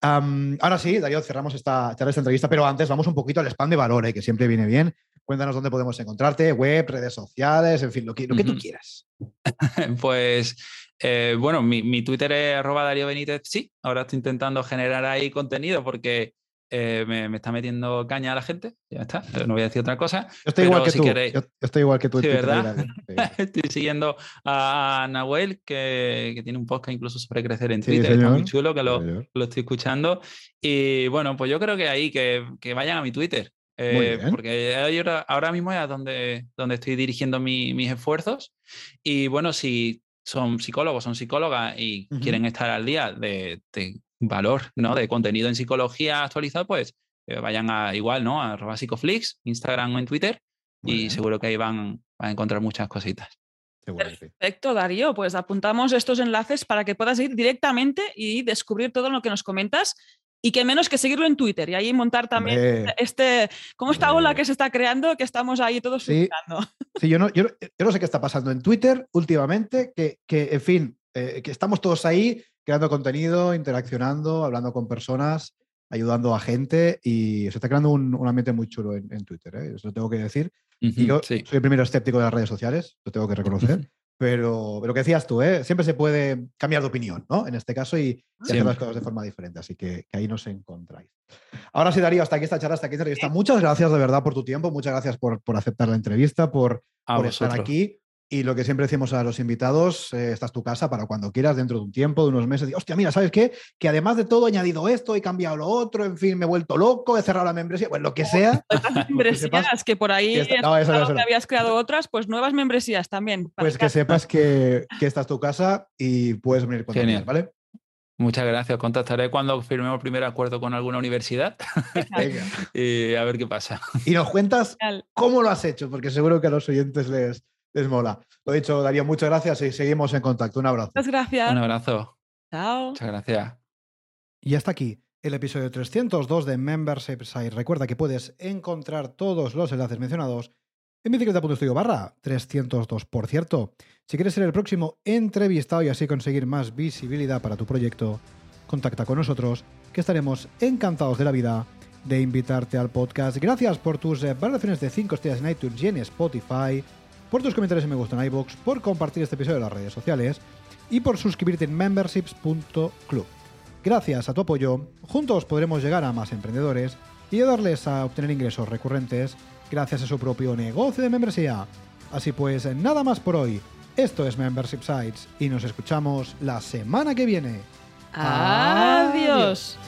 ahora sí, Darío, cerramos esta, esta entrevista, pero antes vamos un poquito al spam de valor, ¿eh? que siempre viene bien. Cuéntanos dónde podemos encontrarte, web, redes sociales, en fin, lo que, lo que tú quieras. pues eh, bueno, mi, Twitter es arroba Darío Benítez, sí, ahora estoy intentando generar ahí contenido porque eh, me, está metiendo caña a la gente, ya está, no voy a decir otra cosa. Yo estoy igual que tú, yo, estoy igual que tú. Sí, ¿verdad? estoy siguiendo a Nahuel, que, tiene un podcast incluso sobre crecer en Twitter, está muy chulo, que lo, lo, estoy escuchando. Y bueno, pues yo creo que ahí, que, que vayan a mi Twitter, eh, porque ahora, mismo es donde, donde estoy dirigiendo mis esfuerzos. Y bueno, si son psicólogos, son psicólogas y quieren estar al día de, valor, ¿no? De contenido en psicología actualizado, pues eh, vayan a igual, ¿no? A arroba psicoflix, Instagram o en Twitter. y seguro que ahí van, a encontrar muchas cositas. Perfecto, Darío. Pues apuntamos estos enlaces para que puedas ir directamente y descubrir todo lo que nos comentas y que menos que seguirlo en Twitter y ahí montar también este, como esta ola que se está creando, que estamos ahí todos sí, Sí, yo no, yo, no sé qué está pasando en Twitter últimamente, que, que en fin, eh, que estamos todos ahí creando contenido, interaccionando, hablando con personas, ayudando a gente y se está creando un, ambiente muy chulo en, Twitter, ¿eh? eso lo tengo que decir. y yo soy el primero escéptico de las redes sociales, lo tengo que reconocer. Pero, lo que decías tú, ¿eh? siempre se puede cambiar de opinión, ¿no? En este caso, y, hacer las cosas de forma diferente. Así que, ahí nos encontráis. Ahora sí, Darío, hasta aquí esta charla, hasta aquí esta entrevista. Muchas gracias de verdad por tu tiempo, muchas gracias por, aceptar la entrevista, por, por estar aquí. Y lo que siempre decimos a los invitados, eh, esta es tu casa para cuando quieras, dentro de un tiempo, de unos meses. Hostia, mira, ¿sabes qué? Que además de todo he añadido esto, he cambiado lo otro, en fin, me he vuelto loco, he cerrado la membresía, pues lo que sea. membresías, que, por ahí que, habías creado otras, pues nuevas membresías también. Pues que sepas que, esta es tu casa y puedes venir cuando quieras, ¿vale? Muchas gracias. Contactaré cuando firmemos el primer acuerdo con alguna universidad y a ver qué pasa. Y nos cuentas cómo lo has hecho, porque seguro que a los oyentes les, les mola. Lo dicho, Darío, muchas gracias y seguimos en contacto. Un abrazo. Muchas gracias. Un abrazo. Chao. Muchas gracias. Y hasta aquí el episodio 302 de Membership Site. Recuerda que puedes encontrar todos los enlaces mencionados en bicicleta.studio barra 302. Por cierto, si quieres ser el próximo entrevistado y así conseguir más visibilidad para tu proyecto, contacta con nosotros, que estaremos encantados de la vida de invitarte al podcast. Gracias por tus valoraciones de 5 estrellas en iTunes y en Spotify por tus comentarios y me gusta en iVoox, por compartir este episodio en las redes sociales y por suscribirte en memberships.club. Gracias a tu apoyo, juntos podremos llegar a más emprendedores y ayudarles a obtener ingresos recurrentes gracias a su propio negocio de membresía. Así pues, nada más por hoy. Esto es Membership Sites y nos escuchamos la semana que viene. Adiós.